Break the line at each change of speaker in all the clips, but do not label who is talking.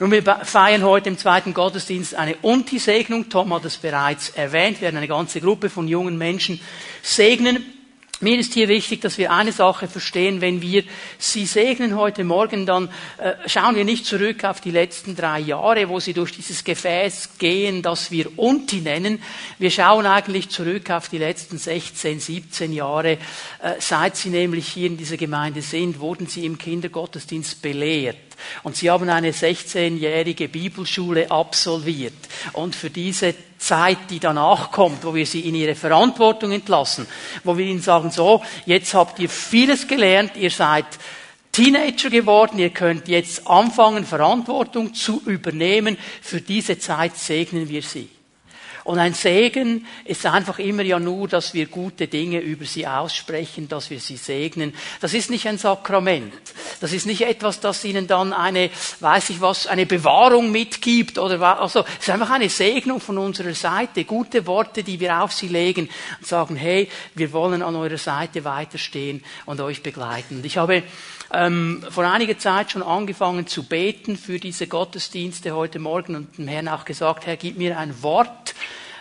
Nun, wir feiern heute im zweiten Gottesdienst eine Unti-Segnung. Tom hat es bereits erwähnt. Wir werden eine ganze Gruppe von jungen Menschen segnen. Mir ist hier wichtig, dass wir eine Sache verstehen. Wenn wir Sie segnen heute Morgen, dann äh, schauen wir nicht zurück auf die letzten drei Jahre, wo Sie durch dieses Gefäß gehen, das wir Unti nennen. Wir schauen eigentlich zurück auf die letzten 16, 17 Jahre. Äh, seit Sie nämlich hier in dieser Gemeinde sind, wurden Sie im Kindergottesdienst belehrt. Und sie haben eine 16-jährige Bibelschule absolviert. Und für diese Zeit, die danach kommt, wo wir sie in ihre Verantwortung entlassen, wo wir ihnen sagen, so, jetzt habt ihr vieles gelernt, ihr seid Teenager geworden, ihr könnt jetzt anfangen, Verantwortung zu übernehmen. Für diese Zeit segnen wir sie. Und ein Segen ist einfach immer ja nur, dass wir gute Dinge über sie aussprechen, dass wir sie segnen. Das ist nicht ein Sakrament. Das ist nicht etwas, das ihnen dann eine, weiß ich was, eine Bewahrung mitgibt oder also, es ist einfach eine Segnung von unserer Seite. Gute Worte, die wir auf sie legen und sagen, hey, wir wollen an eurer Seite weiterstehen und euch begleiten. Und ich habe ähm, vor einiger Zeit schon angefangen zu beten für diese Gottesdienste heute Morgen und dem Herrn auch gesagt, Herr, gib mir ein Wort,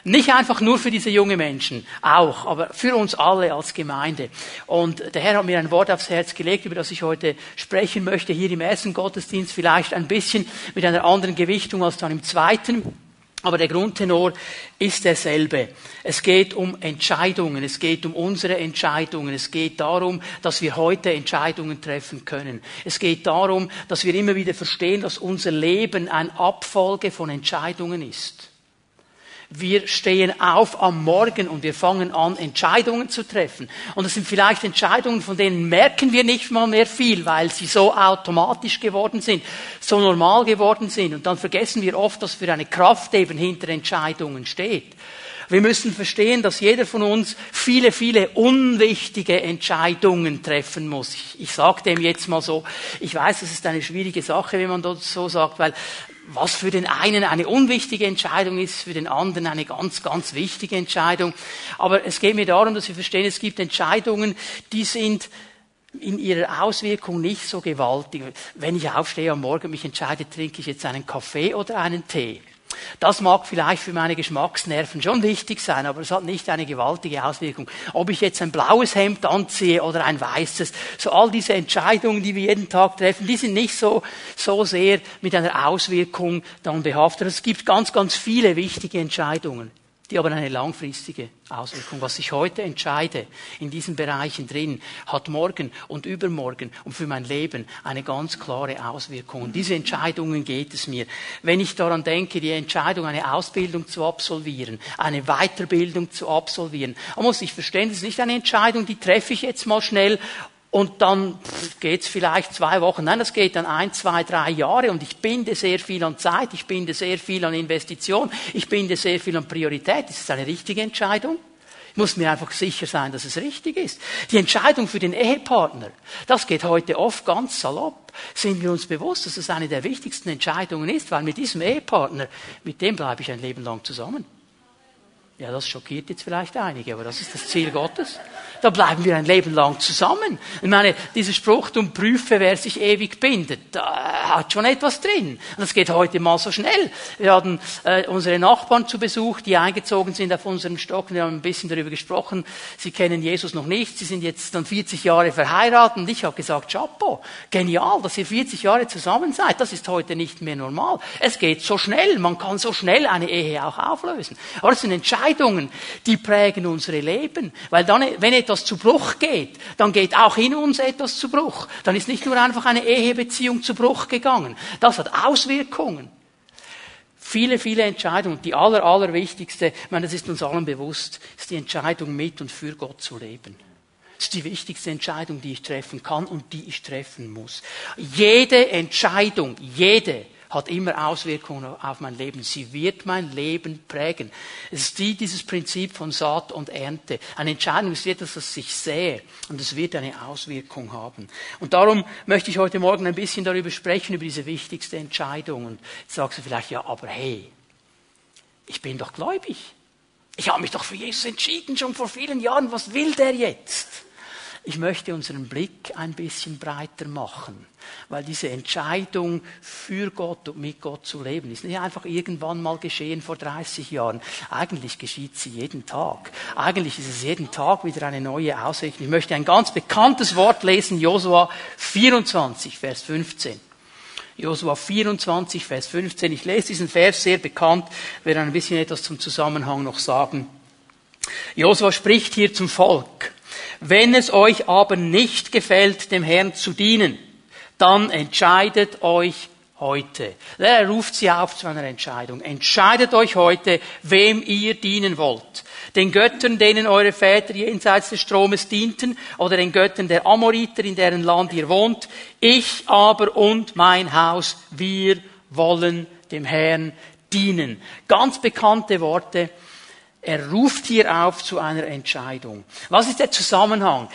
nicht einfach nur für diese jungen Menschen, auch, aber für uns alle als Gemeinde. Und der Herr hat mir ein Wort aufs Herz gelegt, über das ich heute sprechen möchte, hier im ersten Gottesdienst, vielleicht ein bisschen mit einer anderen Gewichtung als dann im zweiten. Aber der Grundtenor ist derselbe. Es geht um Entscheidungen, es geht um unsere Entscheidungen, es geht darum, dass wir heute Entscheidungen treffen können. Es geht darum, dass wir immer wieder verstehen, dass unser Leben eine Abfolge von Entscheidungen ist. Wir stehen auf am Morgen und wir fangen an, Entscheidungen zu treffen. Und das sind vielleicht Entscheidungen, von denen merken wir nicht mal mehr viel, weil sie so automatisch geworden sind, so normal geworden sind. Und dann vergessen wir oft, dass für eine Kraft eben hinter Entscheidungen steht. Wir müssen verstehen, dass jeder von uns viele, viele unwichtige Entscheidungen treffen muss. Ich, ich sage dem jetzt mal so. Ich weiß, es ist eine schwierige Sache, wenn man das so sagt, weil was für den einen eine unwichtige Entscheidung ist, für den anderen eine ganz, ganz wichtige Entscheidung. Aber es geht mir darum, dass wir verstehen, es gibt Entscheidungen, die sind in ihrer Auswirkung nicht so gewaltig. Wenn ich aufstehe am Morgen, mich entscheide, trinke ich jetzt einen Kaffee oder einen Tee. Das mag vielleicht für meine Geschmacksnerven schon wichtig sein, aber es hat nicht eine gewaltige Auswirkung. Ob ich jetzt ein blaues Hemd anziehe oder ein weißes, so all diese Entscheidungen, die wir jeden Tag treffen, die sind nicht so, so sehr mit einer Auswirkung dann behaftet. Es gibt ganz, ganz viele wichtige Entscheidungen die aber eine langfristige Auswirkung. Was ich heute entscheide in diesen Bereichen drin, hat morgen und übermorgen und für mein Leben eine ganz klare Auswirkung. Und diese Entscheidungen geht es mir. Wenn ich daran denke, die Entscheidung, eine Ausbildung zu absolvieren, eine Weiterbildung zu absolvieren, dann muss ich verstehen, das ist nicht eine Entscheidung, die treffe ich jetzt mal schnell und dann geht's vielleicht zwei Wochen. Nein, das geht dann ein, zwei, drei Jahre und ich binde sehr viel an Zeit, ich binde sehr viel an Investition, ich binde sehr viel an Priorität. Ist das eine richtige Entscheidung? Ich muss mir einfach sicher sein, dass es richtig ist. Die Entscheidung für den Ehepartner, das geht heute oft ganz salopp. Sind wir uns bewusst, dass es eine der wichtigsten Entscheidungen ist, weil mit diesem Ehepartner, mit dem bleibe ich ein Leben lang zusammen. Ja, das schockiert jetzt vielleicht einige, aber das ist das Ziel Gottes. Da bleiben wir ein Leben lang zusammen. Ich meine, dieser Spruch, du prüfe, wer sich ewig bindet, da hat schon etwas drin. Das geht heute mal so schnell. Wir hatten äh, unsere Nachbarn zu Besuch, die eingezogen sind auf unserem Stock. Wir haben ein bisschen darüber gesprochen. Sie kennen Jesus noch nicht. Sie sind jetzt dann 40 Jahre verheiratet. Und ich habe gesagt, Chapeau, genial, dass ihr 40 Jahre zusammen seid. Das ist heute nicht mehr normal. Es geht so schnell. Man kann so schnell eine Ehe auch auflösen. Aber es sind Entscheidungen Entscheidungen, die prägen unsere Leben. Weil dann, wenn etwas zu Bruch geht, dann geht auch in uns etwas zu Bruch. Dann ist nicht nur einfach eine Ehebeziehung zu Bruch gegangen. Das hat Auswirkungen. Viele, viele Entscheidungen. Die aller, allerwichtigste, ich meine, das ist uns allen bewusst, ist die Entscheidung mit und für Gott zu leben. Das ist die wichtigste Entscheidung, die ich treffen kann und die ich treffen muss. Jede Entscheidung, jede hat immer Auswirkungen auf mein Leben. Sie wird mein Leben prägen. Es ist die, dieses Prinzip von Saat und Ernte. Eine Entscheidung ist etwas, das ich sehe und es wird eine Auswirkung haben. Und darum möchte ich heute Morgen ein bisschen darüber sprechen, über diese wichtigste Entscheidung. Und jetzt sagst du vielleicht, ja, aber hey, ich bin doch gläubig. Ich habe mich doch für Jesus entschieden, schon vor vielen Jahren. Was will der jetzt? Ich möchte unseren Blick ein bisschen breiter machen, weil diese Entscheidung für Gott und mit Gott zu leben ist nicht einfach irgendwann mal geschehen vor 30 Jahren. Eigentlich geschieht sie jeden Tag. Eigentlich ist es jeden Tag wieder eine neue Ausrichtung. Ich möchte ein ganz bekanntes Wort lesen, Josua 24, Vers 15. Josua 24, Vers 15. Ich lese diesen Vers sehr bekannt, werde ein bisschen etwas zum Zusammenhang noch sagen. Josua spricht hier zum Volk. Wenn es euch aber nicht gefällt, dem Herrn zu dienen, dann entscheidet euch heute. Er ruft sie auf zu einer Entscheidung. Entscheidet euch heute, wem ihr dienen wollt. Den Göttern, denen eure Väter jenseits des Stromes dienten, oder den Göttern der Amoriter, in deren Land ihr wohnt. Ich aber und mein Haus, wir wollen dem Herrn dienen. Ganz bekannte Worte er ruft hier auf zu einer Entscheidung. Was ist der Zusammenhang?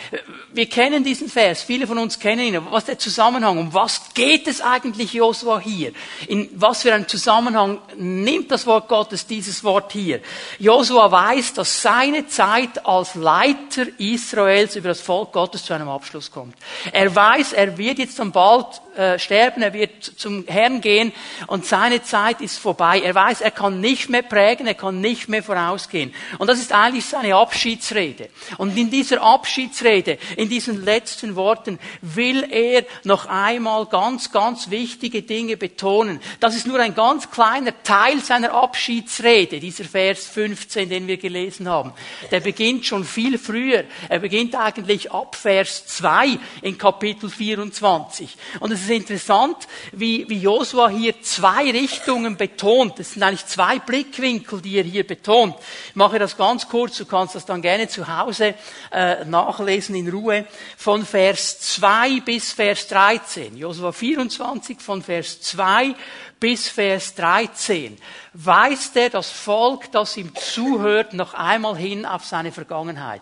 Wir kennen diesen Vers, viele von uns kennen ihn. Was ist der Zusammenhang? Um was geht es eigentlich Josua hier? In was für einen Zusammenhang nimmt das Wort Gottes dieses Wort hier? Josua weiß, dass seine Zeit als Leiter Israels über das Volk Gottes zu einem Abschluss kommt. Er weiß, er wird jetzt dann bald äh, sterben, er wird zum Herrn gehen und seine Zeit ist vorbei. Er weiß, er kann nicht mehr prägen, er kann nicht mehr vorausgehen gehen. Und das ist eigentlich seine Abschiedsrede. Und in dieser Abschiedsrede, in diesen letzten Worten, will er noch einmal ganz, ganz wichtige Dinge betonen. Das ist nur ein ganz kleiner Teil seiner Abschiedsrede, dieser Vers 15, den wir gelesen haben. Der beginnt schon viel früher. Er beginnt eigentlich ab Vers 2 in Kapitel 24. Und es ist interessant, wie, wie Josua hier zwei Richtungen betont. Es sind eigentlich zwei Blickwinkel, die er hier betont. Ich mache das ganz kurz, du kannst das dann gerne zu Hause äh, nachlesen in Ruhe. Von Vers 2 bis Vers 13. Josua 24 von Vers 2 bis Vers 13 weist er das Volk, das ihm zuhört, noch einmal hin auf seine Vergangenheit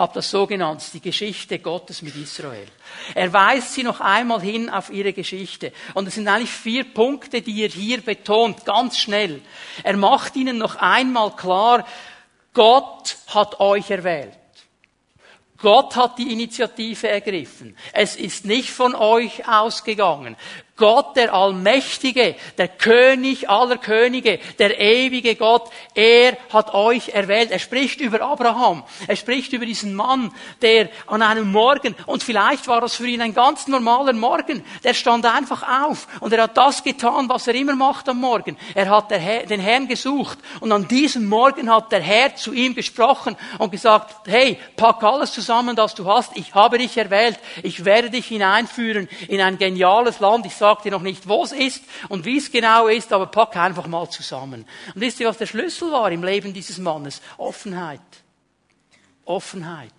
habe das so genannt, die Geschichte Gottes mit Israel. Er weist sie noch einmal hin auf ihre Geschichte. Und es sind eigentlich vier Punkte, die er hier betont, ganz schnell. Er macht ihnen noch einmal klar, Gott hat euch erwählt. Gott hat die Initiative ergriffen. Es ist nicht von euch ausgegangen. Gott, der Allmächtige, der König aller Könige, der ewige Gott, er hat euch erwählt. Er spricht über Abraham. Er spricht über diesen Mann, der an einem Morgen, und vielleicht war das für ihn ein ganz normaler Morgen, der stand einfach auf und er hat das getan, was er immer macht am Morgen. Er hat den Herrn gesucht und an diesem Morgen hat der Herr zu ihm gesprochen und gesagt, hey, pack alles zusammen, das du hast. Ich habe dich erwählt. Ich werde dich hineinführen in ein geniales Land. Ich sage dir noch nicht, wo es ist und wie es genau ist, aber pack einfach mal zusammen. Und wisst ihr, was der Schlüssel war im Leben dieses Mannes? Offenheit. Offenheit.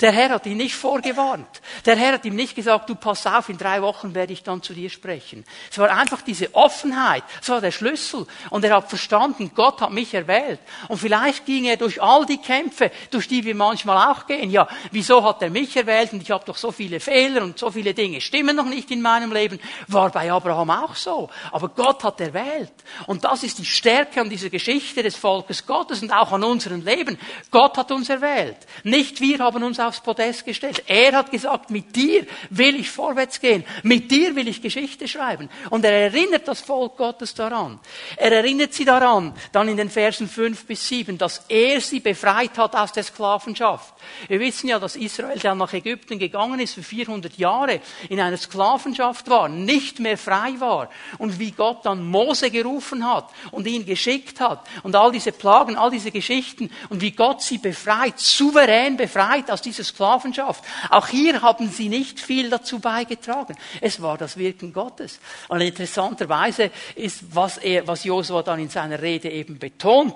Der Herr hat ihn nicht vorgewarnt. Der Herr hat ihm nicht gesagt, du pass auf, in drei Wochen werde ich dann zu dir sprechen. Es war einfach diese Offenheit. Es war der Schlüssel. Und er hat verstanden, Gott hat mich erwählt. Und vielleicht ging er durch all die Kämpfe, durch die wir manchmal auch gehen. Ja, wieso hat er mich erwählt? Und ich habe doch so viele Fehler und so viele Dinge stimmen noch nicht in meinem Leben. War bei Abraham auch so. Aber Gott hat erwählt. Und das ist die Stärke an dieser Geschichte des Volkes Gottes und auch an unserem Leben. Gott hat uns erwählt. Nicht wir haben uns aufs Podest gestellt. Er hat gesagt, mit dir will ich vorwärts gehen. Mit dir will ich Geschichte schreiben. Und er erinnert das Volk Gottes daran. Er erinnert sie daran, dann in den Versen 5 bis 7, dass er sie befreit hat aus der Sklavenschaft. Wir wissen ja, dass Israel dann nach Ägypten gegangen ist, für 400 Jahre in einer Sklavenschaft war, nicht mehr frei war. Und wie Gott dann Mose gerufen hat und ihn geschickt hat und all diese Plagen, all diese Geschichten und wie Gott sie befreit, souverän befreit aus dieser Sklavenschaft. Auch hier haben sie nicht viel dazu beigetragen. Es war das Wirken Gottes. Und interessanterweise ist, was er, was Josua dann in seiner Rede eben betont.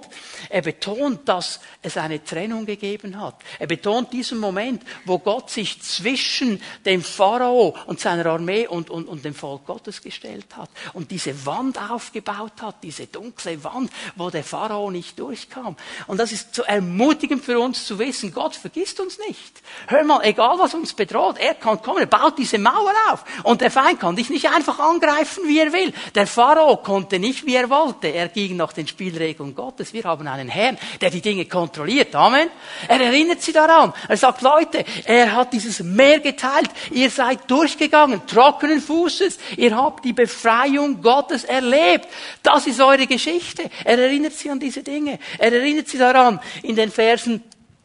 Er betont, dass es eine Trennung gegeben hat. Er betont diesen Moment, wo Gott sich zwischen dem Pharao und seiner Armee und, und, und dem Volk Gottes gestellt hat und diese Wand aufgebaut hat, diese dunkle Wand, wo der Pharao nicht durchkam. Und das ist so ermutigend für uns zu wissen, Gott vergisst uns nicht. Nicht. Hör mal, egal was uns bedroht, er kann kommen, er baut diese Mauer auf. Und der Feind kann dich nicht einfach angreifen, wie er will. Der Pharao konnte nicht, wie er wollte. Er ging nach den Spielregeln Gottes. Wir haben einen Herrn, der die Dinge kontrolliert. Amen. Er erinnert sie daran. Er sagt, Leute, er hat dieses Meer geteilt. Ihr seid durchgegangen, trockenen Fußes. Ihr habt die Befreiung Gottes erlebt. Das ist eure Geschichte. Er erinnert sie an diese Dinge. Er erinnert sie daran in den Versen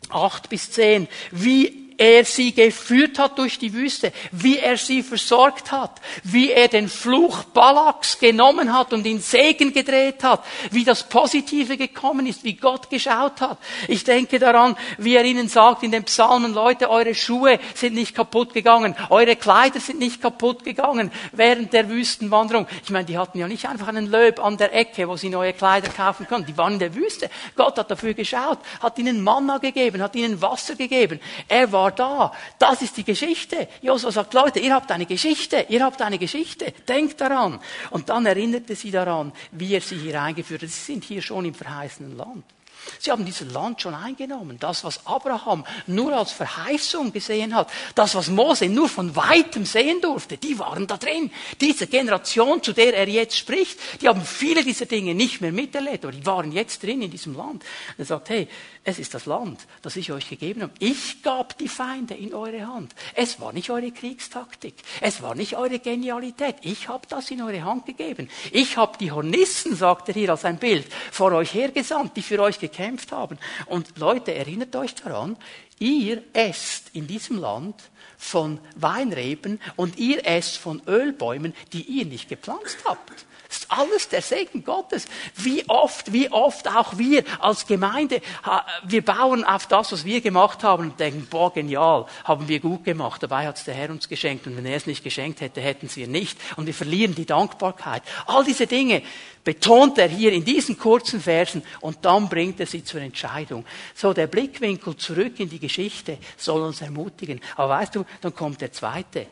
8 bis 10, wie er sie geführt hat durch die Wüste, wie er sie versorgt hat, wie er den Fluch Balaks genommen hat und in Segen gedreht hat, wie das Positive gekommen ist, wie Gott geschaut hat. Ich denke daran, wie er ihnen sagt in den Psalmen, Leute, eure Schuhe sind nicht kaputt gegangen, eure Kleider sind nicht kaputt gegangen während der Wüstenwanderung. Ich meine, die hatten ja nicht einfach einen Löb an der Ecke, wo sie neue Kleider kaufen konnten. Die waren in der Wüste. Gott hat dafür geschaut, hat ihnen Manna gegeben, hat ihnen Wasser gegeben. Er war da. Das ist die Geschichte. Josua sagt, Leute, ihr habt eine Geschichte, ihr habt eine Geschichte. Denkt daran. Und dann erinnerte sie daran, wie er sie hier eingeführt hat. Sie sind hier schon im verheißenen Land. Sie haben dieses Land schon eingenommen. Das, was Abraham nur als Verheißung gesehen hat, das, was Mose nur von weitem sehen durfte, die waren da drin. Diese Generation, zu der er jetzt spricht, die haben viele dieser Dinge nicht mehr miterlebt, aber die waren jetzt drin in diesem Land. Er sagt, hey, es ist das Land, das ich euch gegeben habe. Ich gab die Feinde in eure Hand. Es war nicht eure Kriegstaktik. Es war nicht eure Genialität. Ich habe das in eure Hand gegeben. Ich habe die Hornissen, sagt er hier als ein Bild, vor euch hergesandt, die für euch gekämpft haben. Und Leute, erinnert euch daran, ihr esst in diesem Land von Weinreben und ihr esst von Ölbäumen, die ihr nicht gepflanzt habt. Das ist alles der Segen Gottes. Wie oft, wie oft auch wir als Gemeinde, wir bauen auf das, was wir gemacht haben und denken, boah, genial, haben wir gut gemacht. Dabei hat es der Herr uns geschenkt und wenn er es nicht geschenkt hätte, hätten es wir nicht. Und wir verlieren die Dankbarkeit. All diese Dinge betont er hier in diesen kurzen Versen und dann bringt er sie zur Entscheidung. So, der Blickwinkel zurück in die Geschichte soll uns ermutigen. Aber weißt du, dann kommt der zweite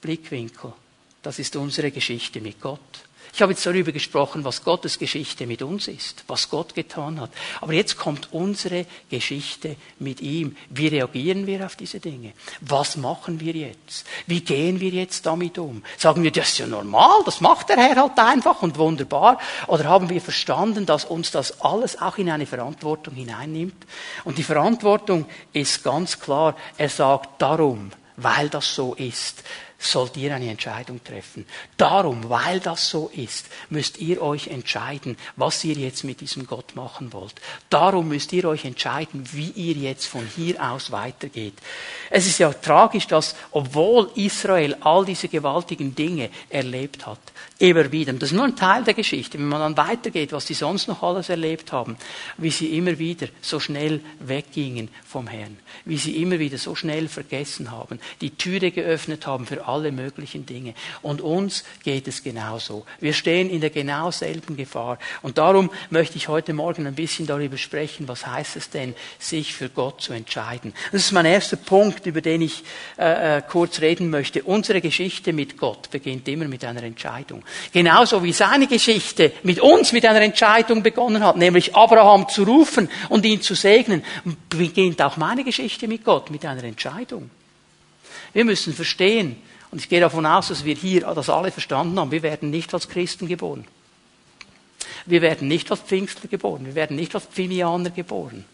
Blickwinkel. Das ist unsere Geschichte mit Gott. Ich habe jetzt darüber gesprochen, was Gottes Geschichte mit uns ist, was Gott getan hat. Aber jetzt kommt unsere Geschichte mit ihm. Wie reagieren wir auf diese Dinge? Was machen wir jetzt? Wie gehen wir jetzt damit um? Sagen wir, das ist ja normal, das macht der Herr halt einfach und wunderbar. Oder haben wir verstanden, dass uns das alles auch in eine Verantwortung hineinnimmt? Und die Verantwortung ist ganz klar, er sagt darum, weil das so ist, sollt ihr eine Entscheidung treffen. Darum, weil das so ist, müsst ihr euch entscheiden, was ihr jetzt mit diesem Gott machen wollt. Darum müsst ihr euch entscheiden, wie ihr jetzt von hier aus weitergeht. Es ist ja tragisch, dass obwohl Israel all diese gewaltigen Dinge erlebt hat, immer wieder, das ist nur ein Teil der Geschichte, wenn man dann weitergeht, was sie sonst noch alles erlebt haben, wie sie immer wieder so schnell weggingen vom Herrn, wie sie immer wieder so schnell vergessen haben, die Türe geöffnet haben für alle möglichen Dinge. Und uns geht es genauso. Wir stehen in der genau selben Gefahr. Und darum möchte ich heute Morgen ein bisschen darüber sprechen, was heißt es denn, sich für Gott zu entscheiden. Das ist mein erster Punkt, über den ich äh, äh, kurz reden möchte. Unsere Geschichte mit Gott beginnt immer mit einer Entscheidung. Genauso wie seine Geschichte mit uns mit einer Entscheidung begonnen hat, nämlich Abraham zu rufen und ihn zu segnen, beginnt auch meine Geschichte mit Gott mit einer Entscheidung. Wir müssen verstehen, und ich gehe davon aus, dass wir hier das alle verstanden haben. Wir werden nicht als Christen geboren. Wir werden nicht als Pfingstler geboren. Wir werden nicht als Pfimianer geboren.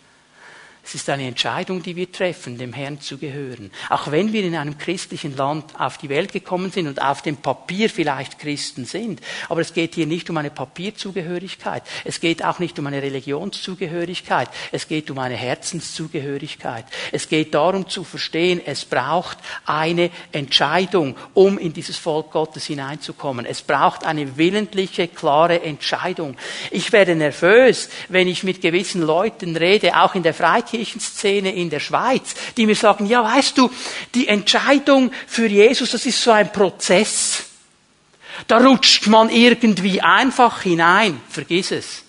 Es ist eine Entscheidung, die wir treffen, dem Herrn zu gehören. Auch wenn wir in einem christlichen Land auf die Welt gekommen sind und auf dem Papier vielleicht Christen sind. Aber es geht hier nicht um eine Papierzugehörigkeit. Es geht auch nicht um eine Religionszugehörigkeit. Es geht um eine Herzenszugehörigkeit. Es geht darum zu verstehen, es braucht eine Entscheidung, um in dieses Volk Gottes hineinzukommen. Es braucht eine willentliche, klare Entscheidung. Ich werde nervös, wenn ich mit gewissen Leuten rede, auch in der Freikirche, Kirchenszene in der Schweiz, die mir sagen, ja, weißt du, die Entscheidung für Jesus, das ist so ein Prozess. Da rutscht man irgendwie einfach hinein. Vergiss es.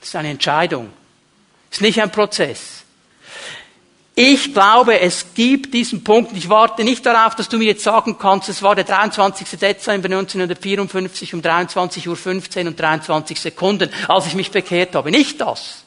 Das ist eine Entscheidung. Das ist nicht ein Prozess. Ich glaube, es gibt diesen Punkt. Ich warte nicht darauf, dass du mir jetzt sagen kannst, es war der 23. Dezember 1954 um 23.15 Uhr und 23 Sekunden, als ich mich bekehrt habe. Nicht das.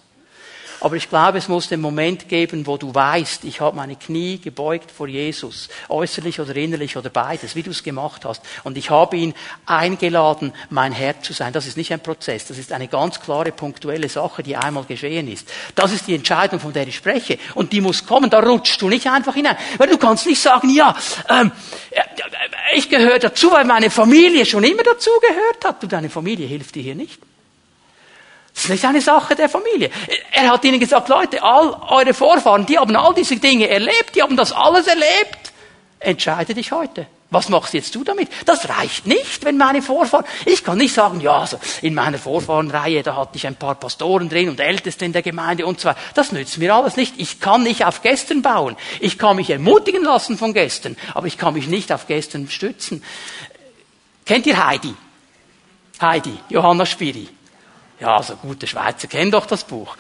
Aber ich glaube, es muss den Moment geben, wo du weißt, ich habe meine Knie gebeugt vor Jesus, äußerlich oder innerlich oder beides, wie du es gemacht hast. Und ich habe ihn eingeladen, mein Herr zu sein. Das ist nicht ein Prozess, das ist eine ganz klare, punktuelle Sache, die einmal geschehen ist. Das ist die Entscheidung, von der ich spreche. Und die muss kommen, da rutschst du nicht einfach hinein. Weil du kannst nicht sagen, ja, ähm, ich gehöre dazu, weil meine Familie schon immer dazu gehört hat. Du, deine Familie hilft dir hier nicht. Das ist nicht eine Sache der Familie. Er hat ihnen gesagt, Leute, all eure Vorfahren, die haben all diese Dinge erlebt, die haben das alles erlebt. Entscheide dich heute. Was machst jetzt du damit? Das reicht nicht, wenn meine Vorfahren, ich kann nicht sagen, ja, also in meiner Vorfahrenreihe, da hatte ich ein paar Pastoren drin und Älteste in der Gemeinde und so weiter. Das nützt mir alles nicht. Ich kann nicht auf gestern bauen. Ich kann mich ermutigen lassen von gestern, aber ich kann mich nicht auf gestern stützen. Kennt ihr Heidi? Heidi, Johanna Spiri. Ja, also gute Schweizer kennen doch das Buch.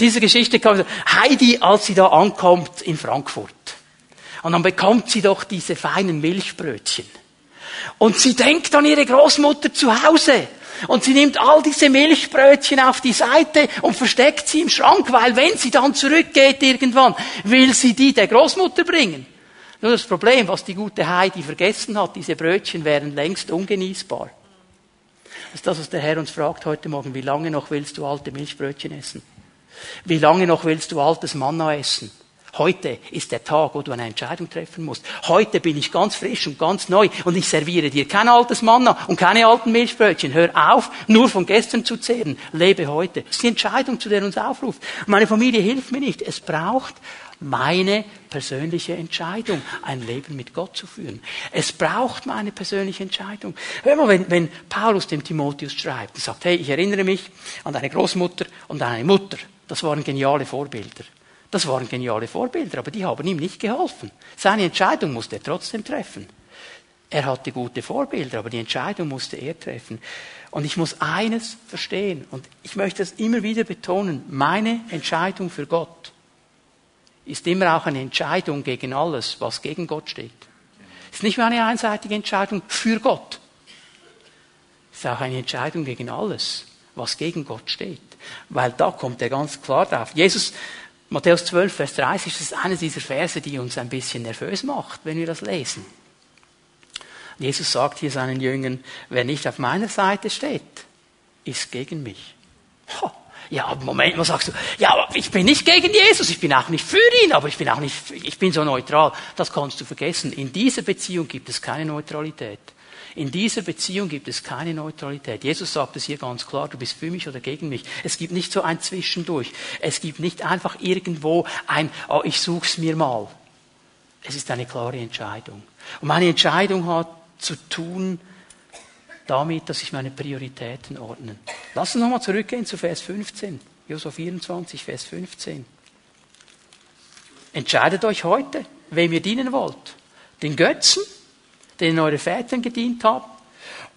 Diese Geschichte kam, Heidi, als sie da ankommt in Frankfurt. Und dann bekommt sie doch diese feinen Milchbrötchen. Und sie denkt an ihre Großmutter zu Hause. Und sie nimmt all diese Milchbrötchen auf die Seite und versteckt sie im Schrank, weil wenn sie dann zurückgeht irgendwann, will sie die der Großmutter bringen. Nur das Problem, was die gute Heidi vergessen hat, diese Brötchen wären längst ungenießbar. Das ist das, was der Herr uns fragt heute Morgen. Wie lange noch willst du alte Milchbrötchen essen? Wie lange noch willst du altes Manna essen? Heute ist der Tag, wo du eine Entscheidung treffen musst. Heute bin ich ganz frisch und ganz neu und ich serviere dir kein altes Manna und keine alten Milchbrötchen. Hör auf, nur von gestern zu zehren. Lebe heute. Das ist die Entscheidung, zu der uns aufruft. Meine Familie hilft mir nicht. Es braucht meine persönliche Entscheidung, ein Leben mit Gott zu führen. Es braucht meine persönliche Entscheidung. Hör mal, wenn, wenn Paulus dem Timotheus schreibt und sagt, hey, ich erinnere mich an deine Großmutter und deine Mutter. Das waren geniale Vorbilder. Das waren geniale Vorbilder, aber die haben ihm nicht geholfen. Seine Entscheidung musste er trotzdem treffen. Er hatte gute Vorbilder, aber die Entscheidung musste er treffen. Und ich muss eines verstehen, und ich möchte es immer wieder betonen, meine Entscheidung für Gott ist immer auch eine Entscheidung gegen alles, was gegen Gott steht. Es ist nicht nur eine einseitige Entscheidung für Gott. Es ist auch eine Entscheidung gegen alles, was gegen Gott steht. Weil da kommt er ganz klar drauf. Jesus, Matthäus 12, Vers 30, das ist eines dieser Verse, die uns ein bisschen nervös macht, wenn wir das lesen. Jesus sagt hier seinen Jüngern, wer nicht auf meiner Seite steht, ist gegen mich. Ha, ja, aber Moment, was sagst du? Ja, ich bin nicht gegen Jesus, ich bin auch nicht für ihn, aber ich bin auch nicht, ich bin so neutral. Das kannst du vergessen. In dieser Beziehung gibt es keine Neutralität. In dieser Beziehung gibt es keine Neutralität. Jesus sagt es hier ganz klar, du bist für mich oder gegen mich. Es gibt nicht so ein Zwischendurch. Es gibt nicht einfach irgendwo ein, oh, ich such's mir mal. Es ist eine klare Entscheidung. Und meine Entscheidung hat zu tun damit, dass ich meine Prioritäten ordne. Lass uns nochmal zurückgehen zu Vers 15. Josua 24, Vers 15. Entscheidet euch heute, wem ihr dienen wollt. Den Götzen, denen eure Väter gedient haben,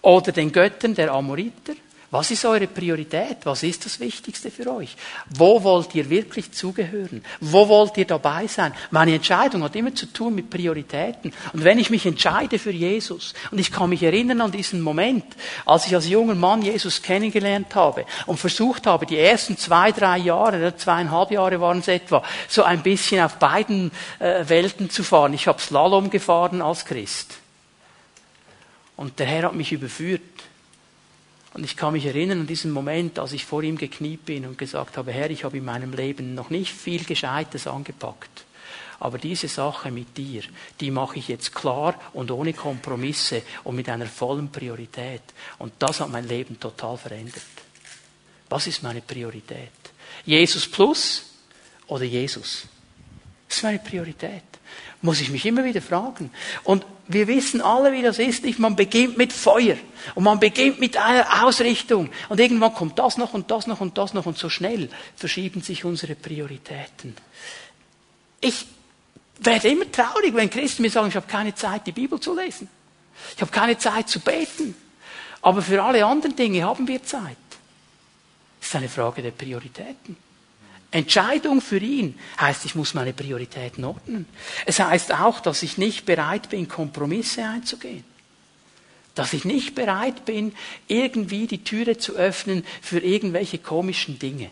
oder den Göttern der Amoriter, was ist eure Priorität? Was ist das Wichtigste für euch? Wo wollt ihr wirklich zugehören? Wo wollt ihr dabei sein? Meine Entscheidung hat immer zu tun mit Prioritäten. Und wenn ich mich entscheide für Jesus, und ich kann mich erinnern an diesen Moment, als ich als junger Mann Jesus kennengelernt habe und versucht habe, die ersten zwei, drei Jahre, zweieinhalb Jahre waren es etwa, so ein bisschen auf beiden äh, Welten zu fahren. Ich habe Slalom gefahren als Christ. Und der Herr hat mich überführt. Und ich kann mich erinnern an diesen Moment, als ich vor ihm gekniet bin und gesagt habe, Herr, ich habe in meinem Leben noch nicht viel Gescheites angepackt. Aber diese Sache mit dir, die mache ich jetzt klar und ohne Kompromisse und mit einer vollen Priorität. Und das hat mein Leben total verändert. Was ist meine Priorität? Jesus plus oder Jesus? Das ist meine Priorität. Muss ich mich immer wieder fragen. Und wir wissen alle, wie das ist. Nicht? Man beginnt mit Feuer und man beginnt mit einer Ausrichtung und irgendwann kommt das noch und das noch und das noch und so schnell verschieben sich unsere Prioritäten. Ich werde immer traurig, wenn Christen mir sagen, ich habe keine Zeit, die Bibel zu lesen. Ich habe keine Zeit zu beten. Aber für alle anderen Dinge haben wir Zeit. Das ist eine Frage der Prioritäten. Entscheidung für ihn heißt, ich muss meine Prioritäten ordnen. Es heißt auch, dass ich nicht bereit bin, Kompromisse einzugehen. Dass ich nicht bereit bin, irgendwie die Türe zu öffnen für irgendwelche komischen Dinge.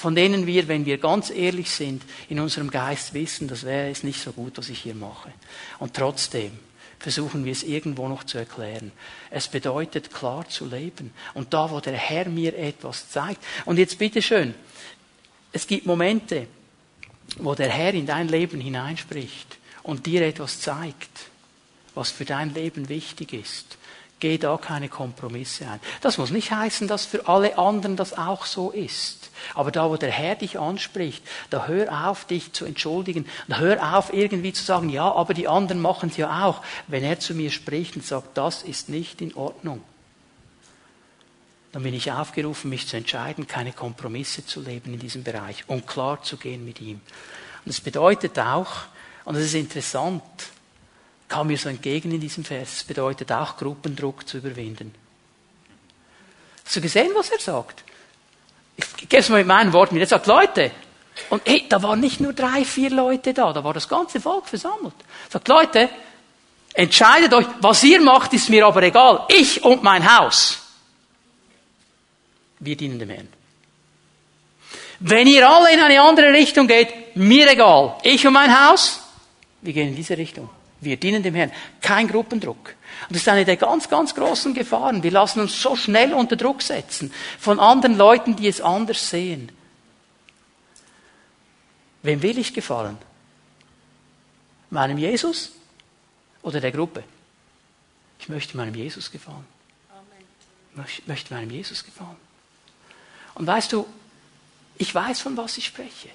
von denen wir, wenn wir ganz ehrlich sind, in unserem Geist wissen, das wäre es nicht so gut, was ich hier mache. Und trotzdem versuchen wir es irgendwo noch zu erklären. Es bedeutet klar zu leben. Und da, wo der Herr mir etwas zeigt. Und jetzt bitteschön, es gibt Momente, wo der Herr in dein Leben hineinspricht und dir etwas zeigt, was für dein Leben wichtig ist. Geh da keine Kompromisse ein. Das muss nicht heißen, dass für alle anderen das auch so ist. Aber da, wo der Herr dich anspricht, da hör auf, dich zu entschuldigen. Da hör auf, irgendwie zu sagen, ja, aber die anderen machen es ja auch. Wenn er zu mir spricht und sagt, das ist nicht in Ordnung, dann bin ich aufgerufen, mich zu entscheiden, keine Kompromisse zu leben in diesem Bereich und klar zu gehen mit ihm. Und das bedeutet auch, und das ist interessant, kam mir so entgegen in diesem Vers. Es bedeutet auch, Gruppendruck zu überwinden. Hast du gesehen, was er sagt? Ich gebe es mal mit meinen Worten Er sagt, Leute, und hey, da waren nicht nur drei, vier Leute da, da war das ganze Volk versammelt. Er sagt, Leute, entscheidet euch, was ihr macht, ist mir aber egal. Ich und mein Haus. Wir dienen dem Herrn. Wenn ihr alle in eine andere Richtung geht, mir egal. Ich und mein Haus, wir gehen in diese Richtung. Wir dienen dem Herrn. Kein Gruppendruck. Und das ist eine der ganz, ganz großen Gefahren. Wir lassen uns so schnell unter Druck setzen von anderen Leuten, die es anders sehen. Wem will ich gefallen? Meinem Jesus oder der Gruppe? Ich möchte meinem Jesus gefallen. Ich möchte meinem Jesus gefallen. Und weißt du, ich weiß, von was ich spreche.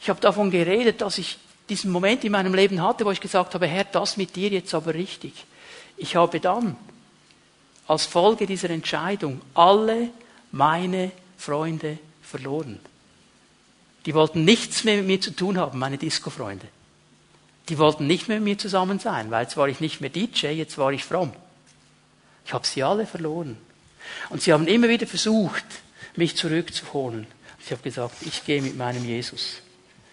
Ich habe davon geredet, dass ich diesen Moment in meinem Leben hatte, wo ich gesagt habe, Herr, das mit dir jetzt aber richtig. Ich habe dann als Folge dieser Entscheidung alle meine Freunde verloren. Die wollten nichts mehr mit mir zu tun haben, meine Disco-Freunde. Die wollten nicht mehr mit mir zusammen sein, weil jetzt war ich nicht mehr DJ, jetzt war ich fromm. Ich habe sie alle verloren. Und sie haben immer wieder versucht, mich zurückzuholen. Ich habe gesagt, ich gehe mit meinem Jesus.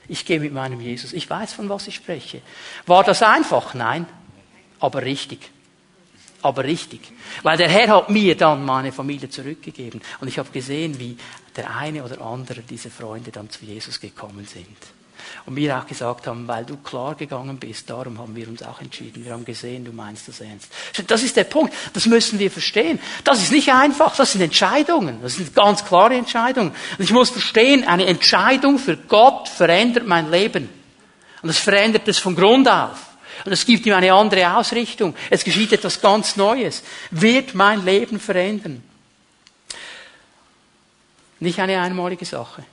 Ich gehe mit meinem Jesus. Ich weiß, von was ich spreche. War das einfach? Nein. Aber richtig. Aber richtig. Weil der Herr hat mir dann meine Familie zurückgegeben. Und ich habe gesehen, wie der eine oder andere dieser Freunde dann zu Jesus gekommen sind. Und wir auch gesagt haben, weil du klar gegangen bist, darum haben wir uns auch entschieden. Wir haben gesehen, du meinst das ernst. Das ist der Punkt. Das müssen wir verstehen. Das ist nicht einfach. Das sind Entscheidungen. Das sind ganz klare Entscheidungen. Und ich muss verstehen, eine Entscheidung für Gott verändert mein Leben. Und das verändert es von Grund auf. Und es gibt ihm eine andere Ausrichtung. Es geschieht etwas ganz Neues. Wird mein Leben verändern. Nicht eine einmalige Sache.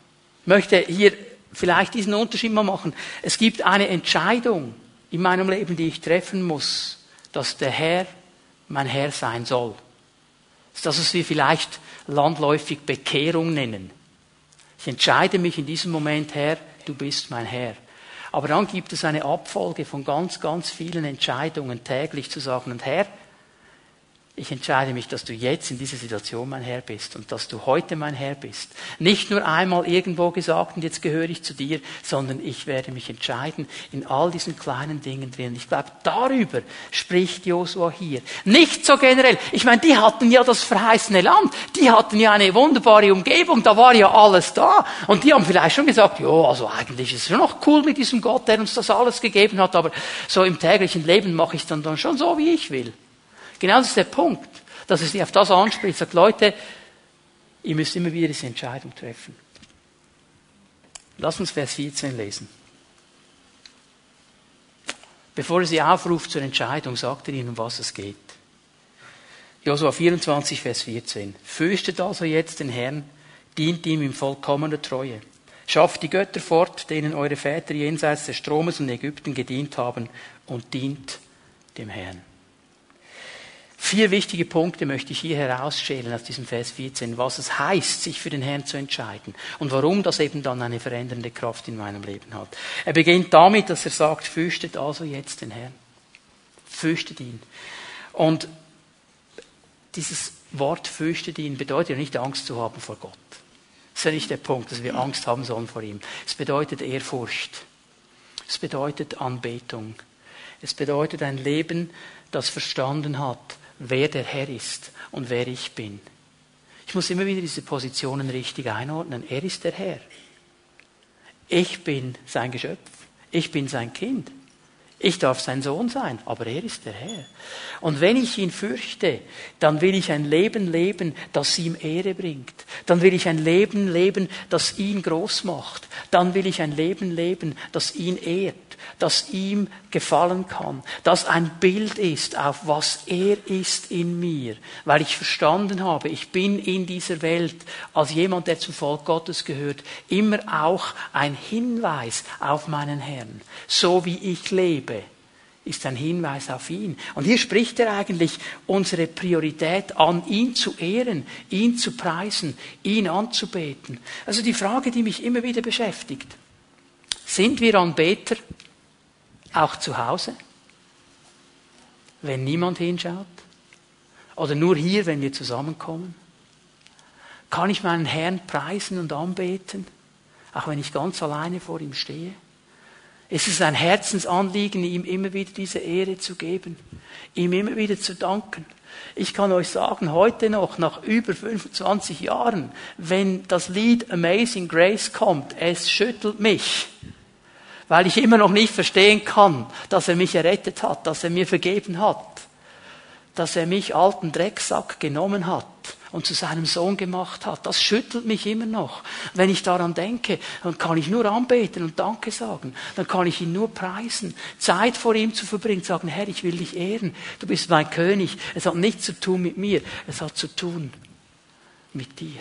Ich möchte hier vielleicht diesen Unterschied mal machen. Es gibt eine Entscheidung in meinem Leben, die ich treffen muss, dass der Herr mein Herr sein soll. Das ist was wir vielleicht landläufig Bekehrung nennen. Ich entscheide mich in diesem Moment, Herr, du bist mein Herr. Aber dann gibt es eine Abfolge von ganz, ganz vielen Entscheidungen täglich zu sagen, und Herr, ich entscheide mich, dass du jetzt in dieser Situation mein Herr bist und dass du heute mein Herr bist. Nicht nur einmal irgendwo gesagt und jetzt gehöre ich zu dir, sondern ich werde mich entscheiden in all diesen kleinen Dingen drin. Ich glaube, darüber spricht Josua hier. Nicht so generell. Ich meine, die hatten ja das verheißene Land. Die hatten ja eine wunderbare Umgebung. Da war ja alles da. Und die haben vielleicht schon gesagt, ja, also eigentlich ist es schon noch cool mit diesem Gott, der uns das alles gegeben hat, aber so im täglichen Leben mache ich es dann, dann schon so, wie ich will. Genau das ist der Punkt, dass er sie auf das anspricht. Sagt, Leute, ihr müsst immer wieder diese Entscheidung treffen. Lass uns Vers 14 lesen. Bevor er sie aufruft zur Entscheidung, sagt er ihnen, um was es geht. Josua 24, Vers 14. Fürchtet also jetzt den Herrn, dient ihm in vollkommener Treue. Schafft die Götter fort, denen eure Väter jenseits des Stromes und Ägypten gedient haben, und dient dem Herrn. Vier wichtige Punkte möchte ich hier herausschälen aus diesem Vers 14, was es heißt, sich für den Herrn zu entscheiden und warum das eben dann eine verändernde Kraft in meinem Leben hat. Er beginnt damit, dass er sagt, fürchtet also jetzt den Herrn. Fürchtet ihn. Und dieses Wort fürchtet ihn bedeutet ja nicht Angst zu haben vor Gott. Das ist ja nicht der Punkt, dass wir Angst haben sollen vor ihm. Es bedeutet Ehrfurcht. Es bedeutet Anbetung. Es bedeutet ein Leben, das verstanden hat, wer der Herr ist und wer ich bin. Ich muss immer wieder diese Positionen richtig einordnen. Er ist der Herr. Ich bin sein Geschöpf. Ich bin sein Kind. Ich darf sein Sohn sein, aber er ist der Herr. Und wenn ich ihn fürchte, dann will ich ein Leben leben, das ihm Ehre bringt. Dann will ich ein Leben leben, das ihn groß macht. Dann will ich ein Leben leben, das ihn ehrt, das ihm gefallen kann, das ein Bild ist auf was er ist in mir, weil ich verstanden habe, ich bin in dieser Welt als jemand, der zum Volk Gottes gehört, immer auch ein Hinweis auf meinen Herrn. So wie ich lebe, ist ein Hinweis auf ihn. Und hier spricht er eigentlich unsere Priorität an, ihn zu ehren, ihn zu preisen, ihn anzubeten. Also die Frage, die mich immer wieder beschäftigt. Sind wir Anbeter auch zu Hause? Wenn niemand hinschaut? Oder nur hier, wenn wir zusammenkommen? Kann ich meinen Herrn preisen und anbeten, auch wenn ich ganz alleine vor ihm stehe? Es ist ein Herzensanliegen, ihm immer wieder diese Ehre zu geben, ihm immer wieder zu danken. Ich kann euch sagen, heute noch, nach über 25 Jahren, wenn das Lied Amazing Grace kommt, es schüttelt mich, weil ich immer noch nicht verstehen kann, dass er mich errettet hat, dass er mir vergeben hat, dass er mich alten Drecksack genommen hat und zu seinem Sohn gemacht hat. Das schüttelt mich immer noch. Wenn ich daran denke, dann kann ich nur anbeten und Danke sagen. Dann kann ich ihn nur preisen. Zeit vor ihm zu verbringen, sagen, Herr, ich will dich ehren. Du bist mein König. Es hat nichts zu tun mit mir. Es hat zu tun mit dir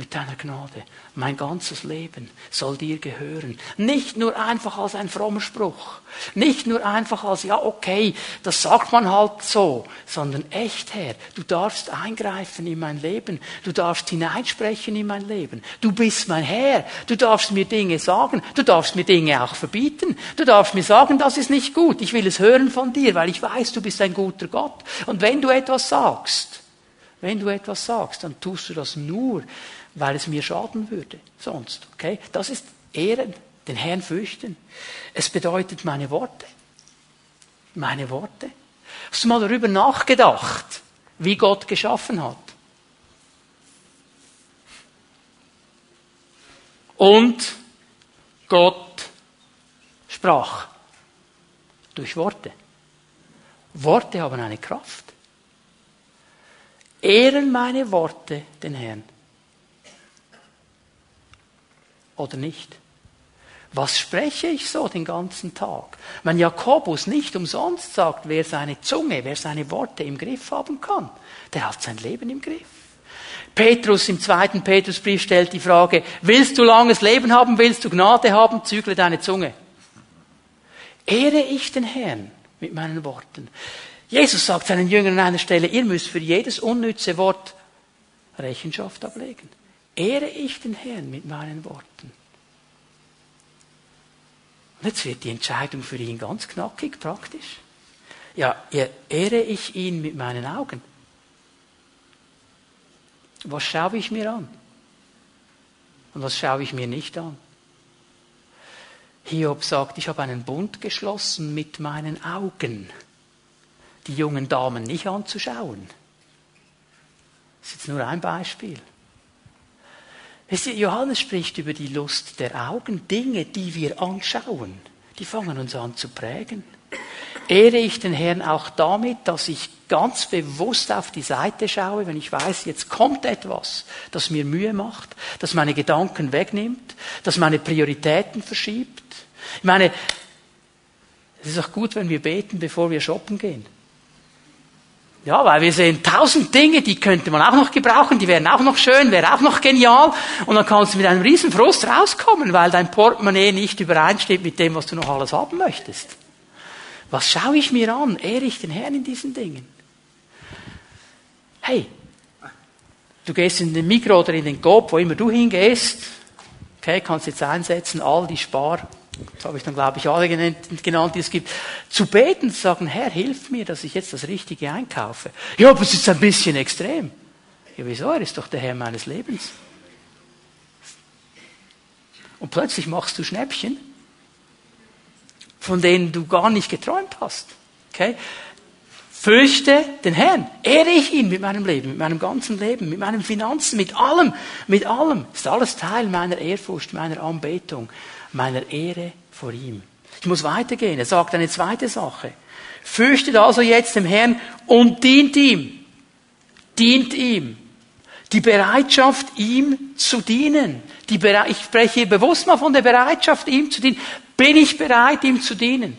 mit deiner Gnade. Mein ganzes Leben soll dir gehören. Nicht nur einfach als ein frommer Spruch. Nicht nur einfach als, ja, okay, das sagt man halt so, sondern echt, Herr, du darfst eingreifen in mein Leben. Du darfst hineinsprechen in mein Leben. Du bist mein Herr. Du darfst mir Dinge sagen. Du darfst mir Dinge auch verbieten. Du darfst mir sagen, das ist nicht gut. Ich will es hören von dir, weil ich weiß, du bist ein guter Gott. Und wenn du etwas sagst, wenn du etwas sagst, dann tust du das nur, weil es mir schaden würde sonst. Okay? Das ist Ehren, den Herrn fürchten. Es bedeutet meine Worte. Meine Worte. Hast du mal darüber nachgedacht, wie Gott geschaffen hat? Und Gott sprach durch Worte. Worte haben eine Kraft. Ehren meine Worte den Herrn oder nicht? Was spreche ich so den ganzen Tag? Wenn Jakobus nicht umsonst sagt, wer seine Zunge, wer seine Worte im Griff haben kann, der hat sein Leben im Griff. Petrus im zweiten Petrusbrief stellt die Frage, willst du langes Leben haben, willst du Gnade haben, zügle deine Zunge. Ehre ich den Herrn mit meinen Worten. Jesus sagt seinen Jüngern an einer Stelle, ihr müsst für jedes unnütze Wort Rechenschaft ablegen ehre ich den Herrn mit meinen Worten. Und jetzt wird die Entscheidung für ihn ganz knackig, praktisch. Ja, ehre ich ihn mit meinen Augen. Was schaue ich mir an? Und was schaue ich mir nicht an? Hiob sagt, ich habe einen Bund geschlossen mit meinen Augen, die jungen Damen nicht anzuschauen. Das ist jetzt nur ein Beispiel. Johannes spricht über die Lust der Augen, Dinge, die wir anschauen, die fangen uns an zu prägen. Ehre ich den Herrn auch damit, dass ich ganz bewusst auf die Seite schaue, wenn ich weiß, jetzt kommt etwas, das mir Mühe macht, das meine Gedanken wegnimmt, das meine Prioritäten verschiebt. Ich meine, es ist auch gut, wenn wir beten, bevor wir shoppen gehen. Ja, weil wir sehen tausend Dinge, die könnte man auch noch gebrauchen, die wären auch noch schön, wäre auch noch genial. Und dann kannst du mit einem riesen Frust rauskommen, weil dein Portemonnaie nicht übereinstimmt mit dem, was du noch alles haben möchtest. Was schaue ich mir an? Ehre ich den Herrn in diesen Dingen? Hey, du gehst in den Mikro oder in den Coop, wo immer du hingehst, okay, kannst jetzt einsetzen, all die Spar das habe ich dann, glaube ich, alle genannt, die es gibt, zu beten, zu sagen, Herr, hilf mir, dass ich jetzt das Richtige einkaufe. Ja, aber es ist ein bisschen extrem. Ja, wieso? Er ist doch der Herr meines Lebens. Und plötzlich machst du Schnäppchen, von denen du gar nicht geträumt hast. Okay? Fürchte den Herrn. Ehre ich ihn mit meinem Leben, mit meinem ganzen Leben, mit meinen Finanzen, mit allem, mit allem. Ist alles Teil meiner Ehrfurcht, meiner Anbetung, meiner Ehre vor ihm. Ich muss weitergehen. Er sagt eine zweite Sache. Fürchtet also jetzt dem Herrn und dient ihm. Dient ihm. Die Bereitschaft, ihm zu dienen. Die Bere ich spreche bewusst mal von der Bereitschaft, ihm zu dienen. Bin ich bereit, ihm zu dienen?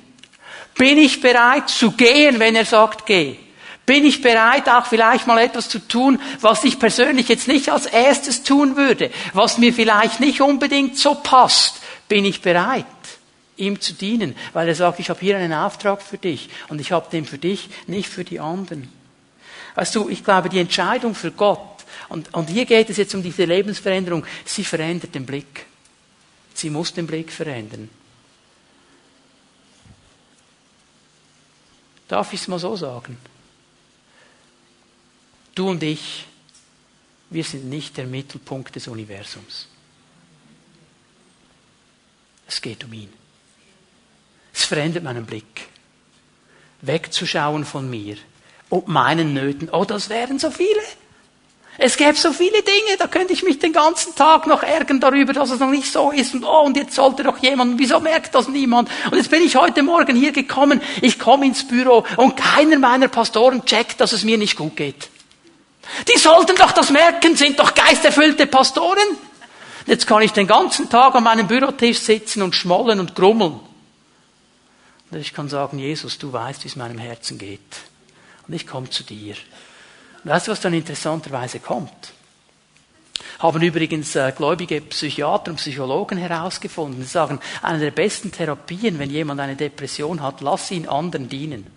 Bin ich bereit zu gehen, wenn er sagt, geh? Bin ich bereit, auch vielleicht mal etwas zu tun, was ich persönlich jetzt nicht als erstes tun würde, was mir vielleicht nicht unbedingt so passt? Bin ich bereit, ihm zu dienen? Weil er sagt, ich habe hier einen Auftrag für dich und ich habe den für dich, nicht für die anderen. Weißt du, ich glaube, die Entscheidung für Gott und, und hier geht es jetzt um diese Lebensveränderung. Sie verändert den Blick. Sie muss den Blick verändern. Darf ich es mal so sagen? Du und ich, wir sind nicht der Mittelpunkt des Universums. Es geht um ihn. Es verändert meinen Blick. Wegzuschauen von mir und meinen Nöten. Oh, das wären so viele. Es gäbe so viele Dinge, da könnte ich mich den ganzen Tag noch ärgern darüber, dass es noch nicht so ist. Und oh, und jetzt sollte doch jemand, wieso merkt das niemand? Und jetzt bin ich heute Morgen hier gekommen, ich komme ins Büro und keiner meiner Pastoren checkt, dass es mir nicht gut geht. Die sollten doch das merken, sind doch geisterfüllte Pastoren. Jetzt kann ich den ganzen Tag an meinem Bürotisch sitzen und schmollen und grummeln. Und ich kann sagen, Jesus, du weißt, wie es meinem Herzen geht. Und ich komme zu dir. Weißt du, was dann interessanterweise kommt? Haben übrigens äh, gläubige Psychiater und Psychologen herausgefunden. Sie sagen, eine der besten Therapien, wenn jemand eine Depression hat, lass ihn anderen dienen.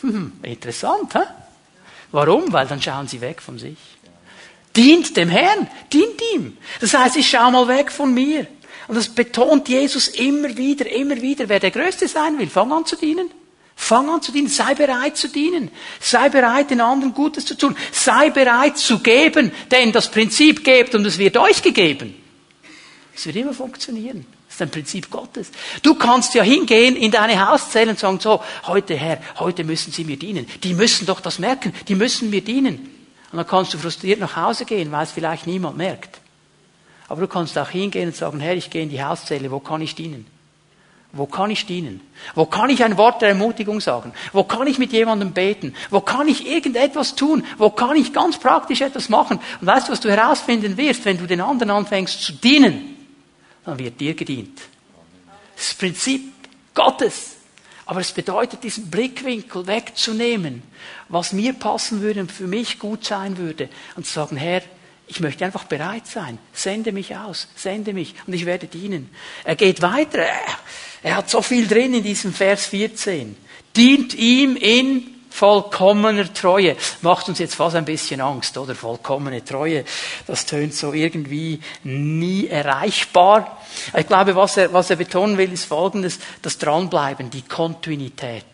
Hm, interessant, hä? Warum? Weil dann schauen sie weg von sich. Dient dem Herrn, dient ihm. Das heißt, ich schaue mal weg von mir. Und das betont Jesus immer wieder, immer wieder. Wer der Größte sein will, fang an zu dienen. Fang an zu dienen, sei bereit zu dienen, sei bereit, den anderen Gutes zu tun, sei bereit zu geben, denn das Prinzip gebt und es wird euch gegeben. Es wird immer funktionieren. Das ist ein Prinzip Gottes. Du kannst ja hingehen in deine Hauszelle und sagen, so, heute Herr, heute müssen Sie mir dienen. Die müssen doch das merken, die müssen mir dienen. Und dann kannst du frustriert nach Hause gehen, weil es vielleicht niemand merkt. Aber du kannst auch hingehen und sagen, Herr, ich gehe in die Hauszelle, wo kann ich dienen? Wo kann ich dienen? Wo kann ich ein Wort der Ermutigung sagen? Wo kann ich mit jemandem beten? Wo kann ich irgendetwas tun? Wo kann ich ganz praktisch etwas machen? Und weißt du, was du herausfinden wirst, wenn du den anderen anfängst zu dienen? Dann wird dir gedient. Das Prinzip Gottes. Aber es bedeutet, diesen Blickwinkel wegzunehmen, was mir passen würde und für mich gut sein würde, und zu sagen, Herr, ich möchte einfach bereit sein. Sende mich aus, sende mich und ich werde dienen. Er geht weiter. Er hat so viel drin in diesem Vers 14. Dient ihm in vollkommener Treue. Macht uns jetzt fast ein bisschen Angst, oder? Vollkommene Treue. Das tönt so irgendwie nie erreichbar. Ich glaube, was er, was er betonen will, ist Folgendes. Das Dranbleiben, die Kontinuität.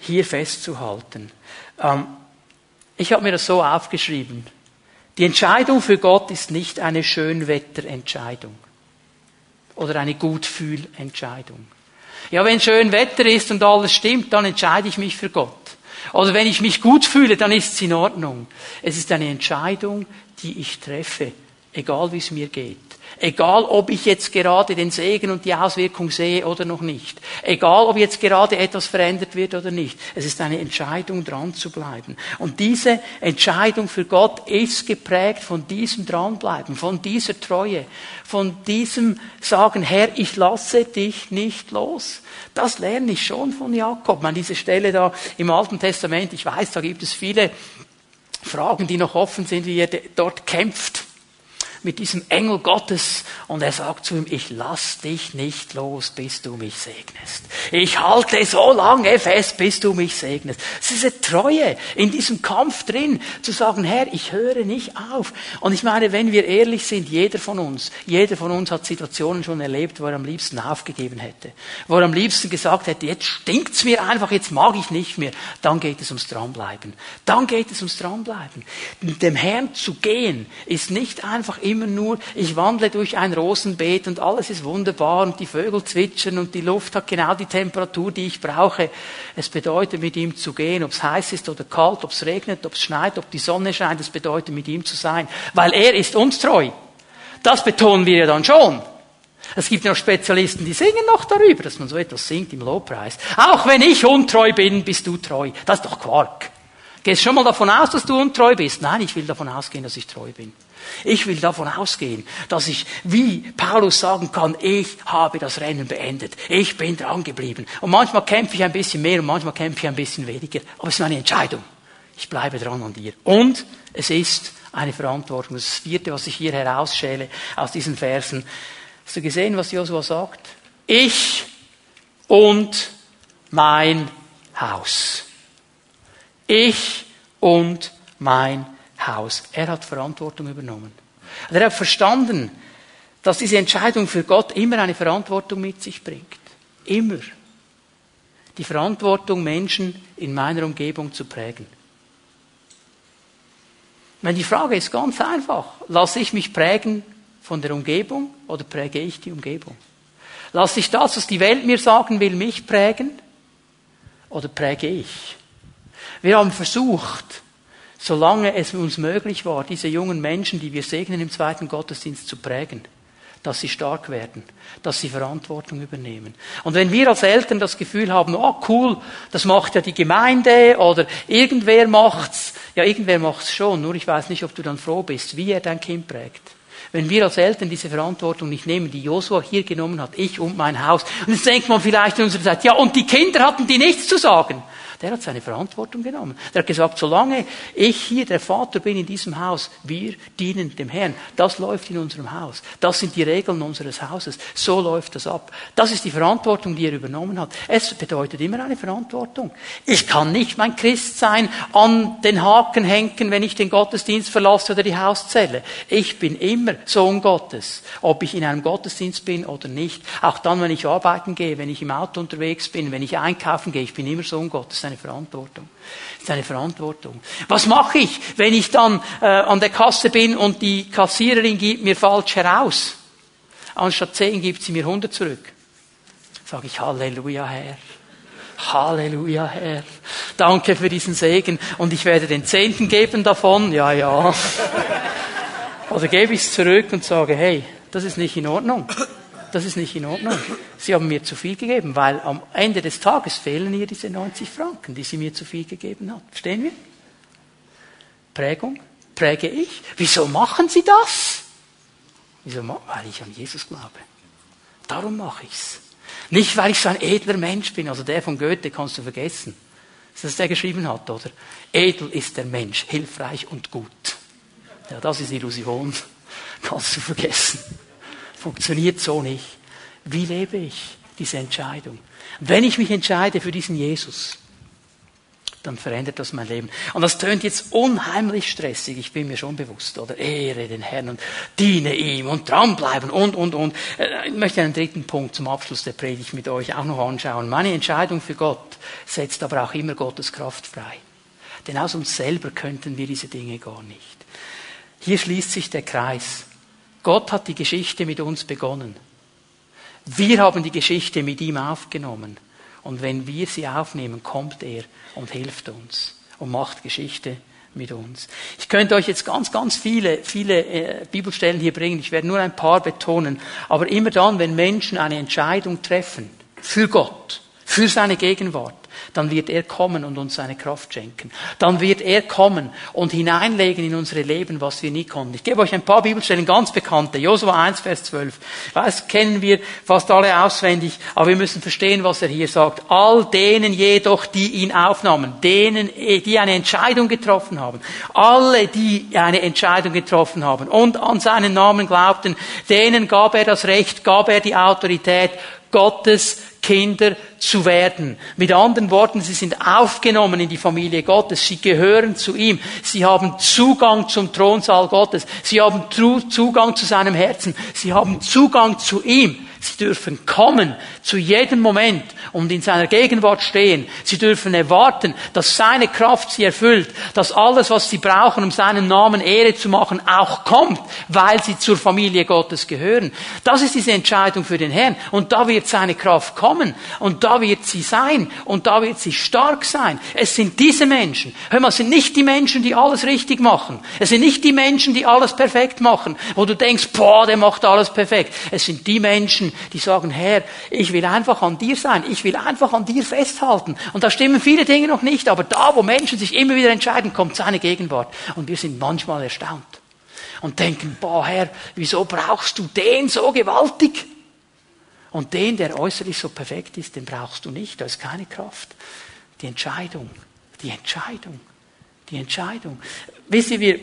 Hier festzuhalten. Ähm, ich habe mir das so aufgeschrieben. Die Entscheidung für Gott ist nicht eine Schönwetterentscheidung oder eine Gutfühlentscheidung. Ja, wenn schön Wetter ist und alles stimmt, dann entscheide ich mich für Gott. Oder wenn ich mich gut fühle, dann ist es in Ordnung. Es ist eine Entscheidung, die ich treffe, egal wie es mir geht. Egal, ob ich jetzt gerade den Segen und die Auswirkung sehe oder noch nicht. Egal, ob jetzt gerade etwas verändert wird oder nicht. Es ist eine Entscheidung, dran zu bleiben. Und diese Entscheidung für Gott ist geprägt von diesem Dranbleiben, von dieser Treue, von diesem Sagen, Herr, ich lasse dich nicht los. Das lerne ich schon von Jakob. An dieser Stelle da im Alten Testament, ich weiß, da gibt es viele Fragen, die noch offen sind, wie er dort kämpft mit diesem Engel Gottes und er sagt zu ihm, ich lass dich nicht los, bis du mich segnest. Ich halte so lange fest, bis du mich segnest. Es ist eine Treue in diesem Kampf drin, zu sagen, Herr, ich höre nicht auf. Und ich meine, wenn wir ehrlich sind, jeder von uns, jeder von uns hat Situationen schon erlebt, wo er am liebsten aufgegeben hätte, wo er am liebsten gesagt hätte, jetzt stinkt's mir einfach, jetzt mag ich nicht mehr. Dann geht es ums Dranbleiben. Dann geht es ums Dranbleiben. Dem Herrn zu gehen, ist nicht einfach immer nur, ich wandle durch ein Rosenbeet und alles ist wunderbar und die Vögel zwitschern und die Luft hat genau die Temperatur, die ich brauche. Es bedeutet, mit ihm zu gehen, ob es heiß ist oder kalt, ob es regnet, ob es schneit, ob die Sonne scheint, es bedeutet, mit ihm zu sein, weil er ist uns treu. Das betonen wir ja dann schon. Es gibt noch Spezialisten, die singen noch darüber, dass man so etwas singt im Lobpreis. Auch wenn ich untreu bin, bist du treu. Das ist doch Quark. Gehst schon mal davon aus, dass du untreu bist? Nein, ich will davon ausgehen, dass ich treu bin. Ich will davon ausgehen, dass ich, wie Paulus sagen kann, ich habe das Rennen beendet. Ich bin dran geblieben. Und manchmal kämpfe ich ein bisschen mehr und manchmal kämpfe ich ein bisschen weniger. Aber es ist eine Entscheidung. Ich bleibe dran an dir. Und es ist eine Verantwortung. Das vierte, was ich hier herausschäle aus diesen Versen. Hast du gesehen, was Josua sagt? Ich und mein Haus. Ich und mein Haus. Er hat Verantwortung übernommen. er hat verstanden, dass diese Entscheidung für Gott immer eine Verantwortung mit sich bringt. Immer. Die Verantwortung, Menschen in meiner Umgebung zu prägen. Wenn die Frage ist ganz einfach. Lasse ich mich prägen von der Umgebung oder präge ich die Umgebung? Lasse ich das, was die Welt mir sagen will, mich prägen oder präge ich? Wir haben versucht, solange es uns möglich war, diese jungen Menschen, die wir segnen im zweiten Gottesdienst zu prägen, dass sie stark werden, dass sie Verantwortung übernehmen. Und wenn wir als Eltern das Gefühl haben, oh cool, das macht ja die Gemeinde oder irgendwer macht's, ja irgendwer macht's schon, nur ich weiß nicht, ob du dann froh bist, wie er dein Kind prägt. Wenn wir als Eltern diese Verantwortung nicht nehmen, die Josua hier genommen hat, ich und mein Haus, und jetzt denkt man vielleicht in unserer Zeit, ja, und die Kinder hatten die nichts zu sagen. Der hat seine Verantwortung genommen. Der hat gesagt, solange ich hier der Vater bin in diesem Haus, wir dienen dem Herrn. Das läuft in unserem Haus. Das sind die Regeln unseres Hauses. So läuft das ab. Das ist die Verantwortung, die er übernommen hat. Es bedeutet immer eine Verantwortung. Ich kann nicht mein Christsein an den Haken hängen, wenn ich den Gottesdienst verlasse oder die Hauszelle. Ich bin immer Sohn Gottes. Ob ich in einem Gottesdienst bin oder nicht. Auch dann, wenn ich arbeiten gehe, wenn ich im Auto unterwegs bin, wenn ich einkaufen gehe, ich bin immer Sohn Gottes eine Verantwortung. Das ist eine Verantwortung. Was mache ich, wenn ich dann äh, an der Kasse bin und die Kassiererin gibt mir falsch heraus? Anstatt 10 gibt sie mir 100 zurück. Sage ich Halleluja, Herr. Halleluja, Herr. Danke für diesen Segen. Und ich werde den Zehnten geben davon. Ja, ja. Also gebe ich es zurück und sage, hey, das ist nicht in Ordnung das ist nicht in Ordnung. Sie haben mir zu viel gegeben, weil am Ende des Tages fehlen ihr diese 90 Franken, die sie mir zu viel gegeben hat. Verstehen wir? Prägung, präge ich. Wieso machen Sie das? Wieso? Weil ich an Jesus glaube. Darum mache ich's. Nicht, weil ich so ein edler Mensch bin. Also der von Goethe kannst du vergessen. Das ist das, der geschrieben hat, oder? Edel ist der Mensch, hilfreich und gut. Ja, das ist Illusion. Kannst du vergessen. Funktioniert so nicht. Wie lebe ich diese Entscheidung? Wenn ich mich entscheide für diesen Jesus, dann verändert das mein Leben. Und das tönt jetzt unheimlich stressig, ich bin mir schon bewusst, oder? Ehre den Herrn und diene ihm und dranbleiben und, und, und. Äh, ich möchte einen dritten Punkt zum Abschluss der Predigt mit euch auch noch anschauen. Meine Entscheidung für Gott setzt aber auch immer Gottes Kraft frei. Denn aus uns selber könnten wir diese Dinge gar nicht. Hier schließt sich der Kreis. Gott hat die Geschichte mit uns begonnen. Wir haben die Geschichte mit ihm aufgenommen. Und wenn wir sie aufnehmen, kommt er und hilft uns und macht Geschichte mit uns. Ich könnte euch jetzt ganz, ganz viele, viele äh, Bibelstellen hier bringen. Ich werde nur ein paar betonen. Aber immer dann, wenn Menschen eine Entscheidung treffen für Gott, für seine Gegenwart, dann wird er kommen und uns seine Kraft schenken. Dann wird er kommen und hineinlegen in unsere Leben, was wir nie konnten. Ich gebe euch ein paar Bibelstellen, ganz bekannte. Josua 1, Vers 12. Das kennen wir fast alle auswendig, aber wir müssen verstehen, was er hier sagt. All denen jedoch, die ihn aufnahmen, denen, die eine Entscheidung getroffen haben, alle, die eine Entscheidung getroffen haben und an seinen Namen glaubten, denen gab er das Recht, gab er die Autorität, Gottes Kinder zu werden. Mit anderen Worten, sie sind aufgenommen in die Familie Gottes. Sie gehören zu ihm. Sie haben Zugang zum Thronsaal Gottes. Sie haben Zugang zu seinem Herzen. Sie haben Zugang zu ihm. Sie dürfen kommen zu jedem Moment und in seiner Gegenwart stehen. Sie dürfen erwarten, dass seine Kraft sie erfüllt, dass alles, was sie brauchen, um seinen Namen Ehre zu machen, auch kommt, weil sie zur Familie Gottes gehören. Das ist diese Entscheidung für den Herrn. Und da wird seine Kraft kommen und da wird sie sein und da wird sie stark sein. Es sind diese Menschen. Hör mal, es sind nicht die Menschen, die alles richtig machen. Es sind nicht die Menschen, die alles perfekt machen, wo du denkst, boah, der macht alles perfekt. Es sind die Menschen, die sagen, Herr, ich will einfach an dir sein. Ich will einfach an dir festhalten. Und da stimmen viele Dinge noch nicht, aber da, wo Menschen sich immer wieder entscheiden, kommt seine Gegenwart. Und wir sind manchmal erstaunt und denken, boah, Herr, wieso brauchst du den so gewaltig? Und den, der äußerlich so perfekt ist, den brauchst du nicht. Da ist keine Kraft. Die Entscheidung, die Entscheidung, die Entscheidung. Wisst ihr, wir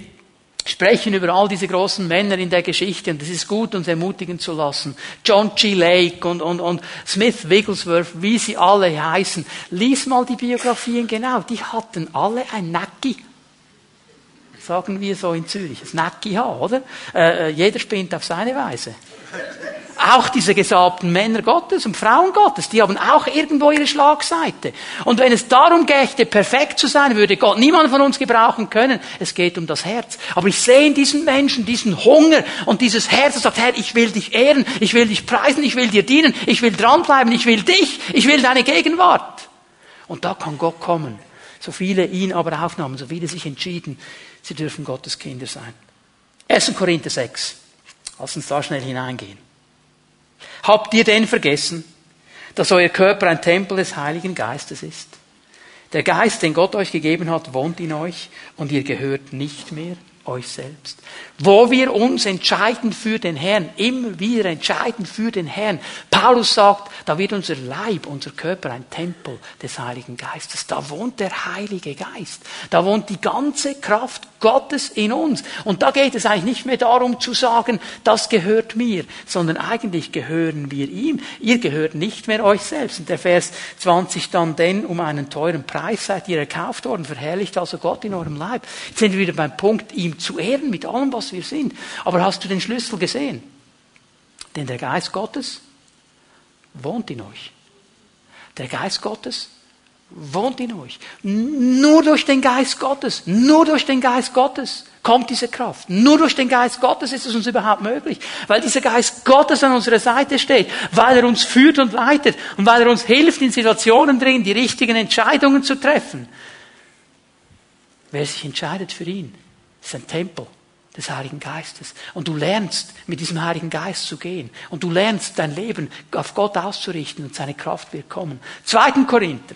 sprechen über all diese großen Männer in der Geschichte und es ist gut, uns ermutigen zu lassen. John G. Lake und, und, und Smith Wigglesworth, wie sie alle heißen. Lies mal die Biografien genau. Die hatten alle ein Nacki. Sagen wir so in Zürich. Das Nacki haben, oder? Äh, äh, jeder spinnt auf seine Weise. Auch diese gesalbten Männer Gottes und Frauen Gottes, die haben auch irgendwo ihre Schlagseite. Und wenn es darum gächte, perfekt zu sein, würde Gott niemand von uns gebrauchen können. Es geht um das Herz. Aber ich sehe in diesen Menschen diesen Hunger und dieses Herz, das sagt, Herr, ich will dich ehren, ich will dich preisen, ich will dir dienen, ich will dranbleiben, ich will dich, ich will deine Gegenwart. Und da kann Gott kommen. So viele ihn aber aufnahmen, so viele sich entschieden, sie dürfen Gottes Kinder sein. 1. Korinther 6. Lass uns da schnell hineingehen. Habt ihr denn vergessen, dass euer Körper ein Tempel des Heiligen Geistes ist? Der Geist, den Gott euch gegeben hat, wohnt in euch und ihr gehört nicht mehr euch selbst. Wo wir uns entscheiden für den Herrn, immer wieder entscheiden für den Herrn. Paulus sagt, da wird unser Leib, unser Körper ein Tempel des Heiligen Geistes. Da wohnt der Heilige Geist. Da wohnt die ganze Kraft Gottes in uns. Und da geht es eigentlich nicht mehr darum zu sagen, das gehört mir, sondern eigentlich gehören wir ihm. Ihr gehört nicht mehr euch selbst. Und der Vers 20 dann, denn um einen teuren Preis seid ihr erkauft worden, verherrlicht also Gott in eurem Leib. Jetzt sind wir wieder beim Punkt, ihm zu ehren mit allem, was wir sind. Aber hast du den Schlüssel gesehen? Denn der Geist Gottes wohnt in euch. Der Geist Gottes wohnt in euch. Nur durch den Geist Gottes, nur durch den Geist Gottes kommt diese Kraft. Nur durch den Geist Gottes ist es uns überhaupt möglich, weil dieser Geist Gottes an unserer Seite steht, weil er uns führt und leitet und weil er uns hilft, in Situationen drin die richtigen Entscheidungen zu treffen. Wer sich entscheidet für ihn, ist ein Tempel des Heiligen Geistes. Und du lernst, mit diesem Heiligen Geist zu gehen. Und du lernst, dein Leben auf Gott auszurichten und seine Kraft wird kommen. Zweiten Korinther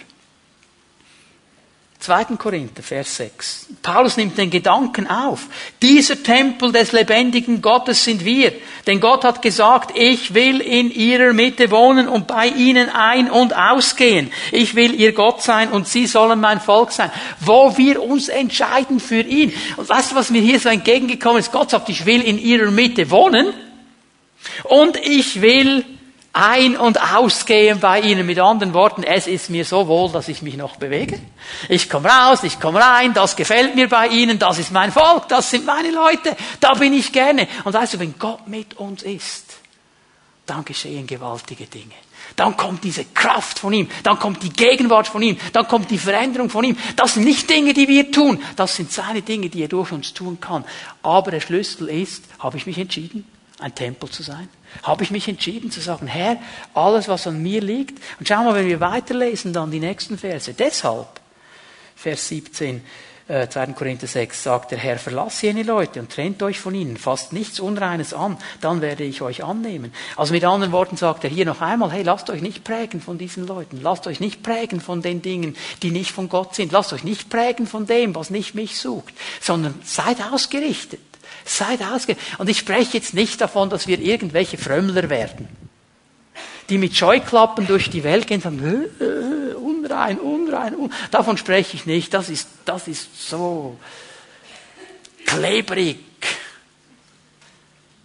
2. Korinther, Vers 6. Paulus nimmt den Gedanken auf. Dieser Tempel des lebendigen Gottes sind wir. Denn Gott hat gesagt, ich will in ihrer Mitte wohnen und bei ihnen ein- und ausgehen. Ich will ihr Gott sein und sie sollen mein Volk sein. Wo wir uns entscheiden für ihn. Und weißt du, was mir hier so entgegengekommen ist? Gott sagt, ich will in ihrer Mitte wohnen und ich will ein- und ausgehen bei ihnen. Mit anderen Worten, es ist mir so wohl, dass ich mich noch bewege. Ich komme raus, ich komme rein, das gefällt mir bei ihnen, das ist mein Volk, das sind meine Leute, da bin ich gerne. Und weißt du, wenn Gott mit uns ist, dann geschehen gewaltige Dinge. Dann kommt diese Kraft von ihm, dann kommt die Gegenwart von ihm, dann kommt die Veränderung von ihm. Das sind nicht Dinge, die wir tun, das sind seine Dinge, die er durch uns tun kann. Aber der Schlüssel ist, habe ich mich entschieden? ein Tempel zu sein? Habe ich mich entschieden zu sagen, Herr, alles, was an mir liegt, und schau mal, wenn wir weiterlesen, dann die nächsten Verse. Deshalb, Vers 17, äh, 2. Korinther 6, sagt der Herr, verlasst jene Leute und trennt euch von ihnen, fasst nichts Unreines an, dann werde ich euch annehmen. Also mit anderen Worten sagt er hier noch einmal, hey, lasst euch nicht prägen von diesen Leuten, lasst euch nicht prägen von den Dingen, die nicht von Gott sind, lasst euch nicht prägen von dem, was nicht mich sucht, sondern seid ausgerichtet Seid ausge... Und ich spreche jetzt nicht davon, dass wir irgendwelche Frömmler werden, die mit Scheuklappen durch die Welt gehen und sagen, äh, unrein, unrein, unrein. Davon spreche ich nicht. Das ist, das ist so klebrig,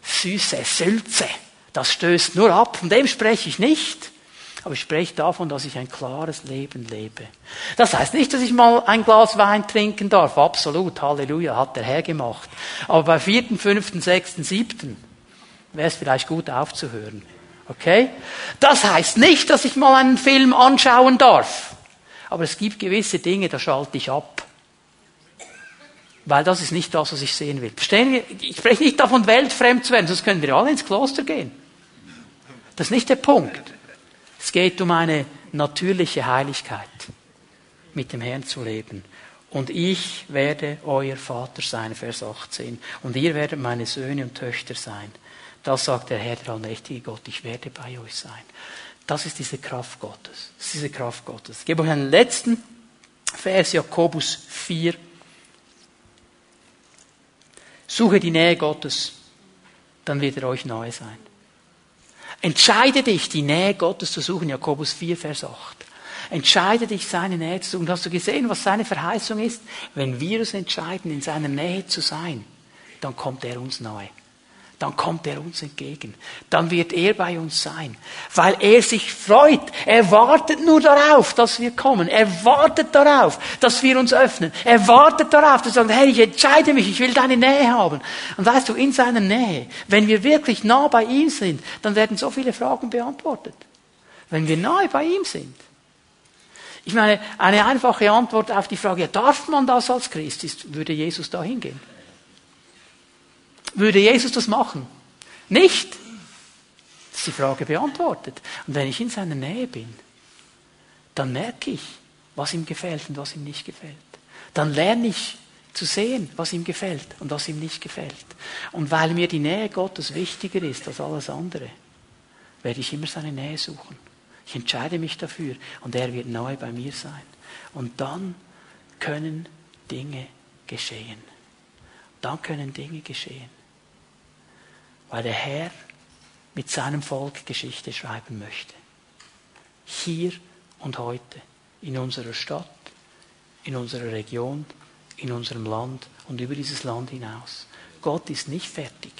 süße Sülze. Das stößt nur ab. Von dem spreche ich nicht. Aber ich spreche davon, dass ich ein klares Leben lebe. Das heißt nicht, dass ich mal ein Glas Wein trinken darf. Absolut. Halleluja. Hat der Herr gemacht. Aber bei vierten, fünften, sechsten, siebten wäre es vielleicht gut aufzuhören. Okay? Das heißt nicht, dass ich mal einen Film anschauen darf. Aber es gibt gewisse Dinge, da schalte ich ab. Weil das ist nicht das, was ich sehen will. Verstehen wir? Ich spreche nicht davon, weltfremd zu werden, sonst können wir alle ins Kloster gehen. Das ist nicht der Punkt. Es geht um eine natürliche Heiligkeit, mit dem Herrn zu leben. Und ich werde euer Vater sein, Vers 18. Und ihr werdet meine Söhne und Töchter sein. Das sagt der Herr, der allmächtige Gott. Ich werde bei euch sein. Das ist diese Kraft Gottes. Das ist diese Kraft Gottes. Ich gebe euch einen letzten Vers, Jakobus 4. Suche die Nähe Gottes, dann wird er euch nahe sein. Entscheide dich, die Nähe Gottes zu suchen, Jakobus 4, Vers 8. Entscheide dich, seine Nähe zu suchen. Hast du gesehen, was seine Verheißung ist? Wenn wir uns entscheiden, in seiner Nähe zu sein, dann kommt er uns nahe dann kommt er uns entgegen. Dann wird er bei uns sein, weil er sich freut. Er wartet nur darauf, dass wir kommen. Er wartet darauf, dass wir uns öffnen. Er wartet darauf, dass wir sagen, hey, ich entscheide mich, ich will deine Nähe haben. Und weißt du, in seiner Nähe, wenn wir wirklich nah bei ihm sind, dann werden so viele Fragen beantwortet. Wenn wir nahe bei ihm sind. Ich meine, eine einfache Antwort auf die Frage, darf man das als Christ, ist, würde Jesus da hingehen? Würde Jesus das machen? Nicht. Das ist die Frage beantwortet. Und wenn ich in seiner Nähe bin, dann merke ich, was ihm gefällt und was ihm nicht gefällt. Dann lerne ich zu sehen, was ihm gefällt und was ihm nicht gefällt. Und weil mir die Nähe Gottes wichtiger ist als alles andere, werde ich immer seine Nähe suchen. Ich entscheide mich dafür und er wird neu bei mir sein. Und dann können Dinge geschehen. Dann können Dinge geschehen weil der Herr mit seinem Volk Geschichte schreiben möchte. Hier und heute, in unserer Stadt, in unserer Region, in unserem Land und über dieses Land hinaus. Gott ist nicht fertig.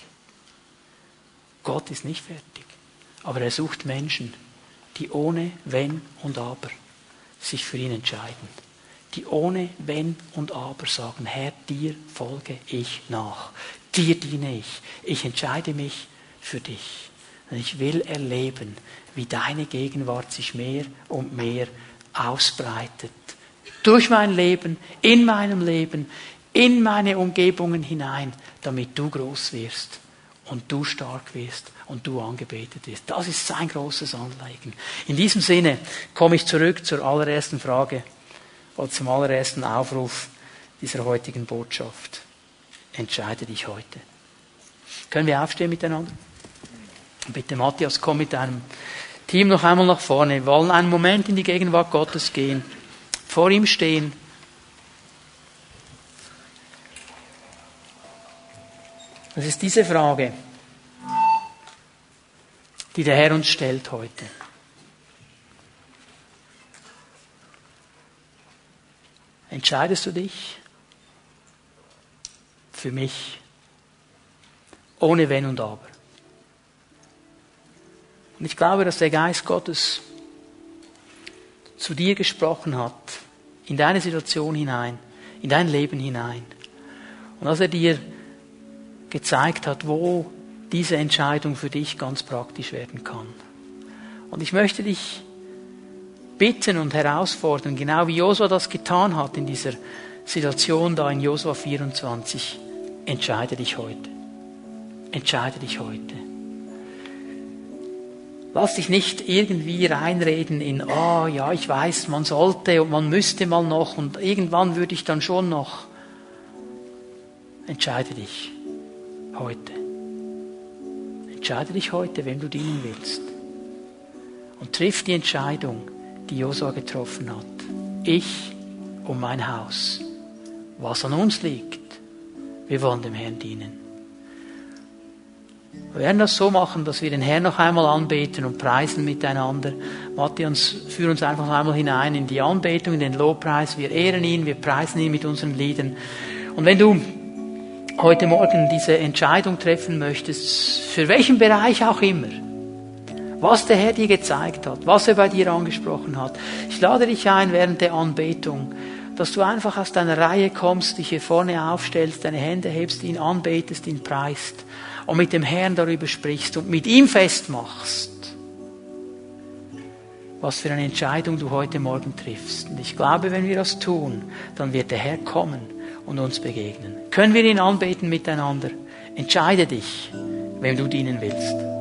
Gott ist nicht fertig. Aber er sucht Menschen, die ohne Wenn und Aber sich für ihn entscheiden. Die ohne Wenn und Aber sagen, Herr, dir folge ich nach dir diene ich. Ich entscheide mich für dich. Ich will erleben, wie deine Gegenwart sich mehr und mehr ausbreitet. Durch mein Leben, in meinem Leben, in meine Umgebungen hinein, damit du groß wirst und du stark wirst und du angebetet wirst. Das ist sein großes Anliegen. In diesem Sinne komme ich zurück zur allerersten Frage oder zum allerersten Aufruf dieser heutigen Botschaft. Entscheide dich heute. Können wir aufstehen miteinander? Bitte, Matthias, komm mit deinem Team noch einmal nach vorne. Wir wollen einen Moment in die Gegenwart Gottes gehen, vor ihm stehen. Das ist diese Frage, die der Herr uns stellt heute. Entscheidest du dich? Für mich. Ohne Wenn und Aber. Und ich glaube, dass der Geist Gottes zu dir gesprochen hat, in deine Situation hinein, in dein Leben hinein. Und dass er dir gezeigt hat, wo diese Entscheidung für dich ganz praktisch werden kann. Und ich möchte dich bitten und herausfordern, genau wie Josua das getan hat in dieser Situation da in Josua 24. Entscheide dich heute. Entscheide dich heute. Lass dich nicht irgendwie reinreden in, oh, ja, ich weiß, man sollte und man müsste mal noch und irgendwann würde ich dann schon noch. Entscheide dich heute. Entscheide dich heute, wem du dienen willst. Und triff die Entscheidung, die Josua getroffen hat. Ich und mein Haus. Was an uns liegt, wir wollen dem Herrn dienen. Wir werden das so machen, dass wir den Herrn noch einmal anbeten und preisen miteinander. Matthias, führ uns einfach einmal hinein in die Anbetung, in den Lobpreis. Wir ehren ihn, wir preisen ihn mit unseren Liedern. Und wenn du heute Morgen diese Entscheidung treffen möchtest, für welchen Bereich auch immer, was der Herr dir gezeigt hat, was er bei dir angesprochen hat, ich lade dich ein während der Anbetung, dass du einfach aus deiner Reihe kommst, dich hier vorne aufstellst, deine Hände hebst, ihn anbetest, ihn preist und mit dem Herrn darüber sprichst und mit ihm festmachst, was für eine Entscheidung du heute Morgen triffst. Und ich glaube, wenn wir das tun, dann wird der Herr kommen und uns begegnen. Können wir ihn anbeten miteinander? Entscheide dich, wem du dienen willst.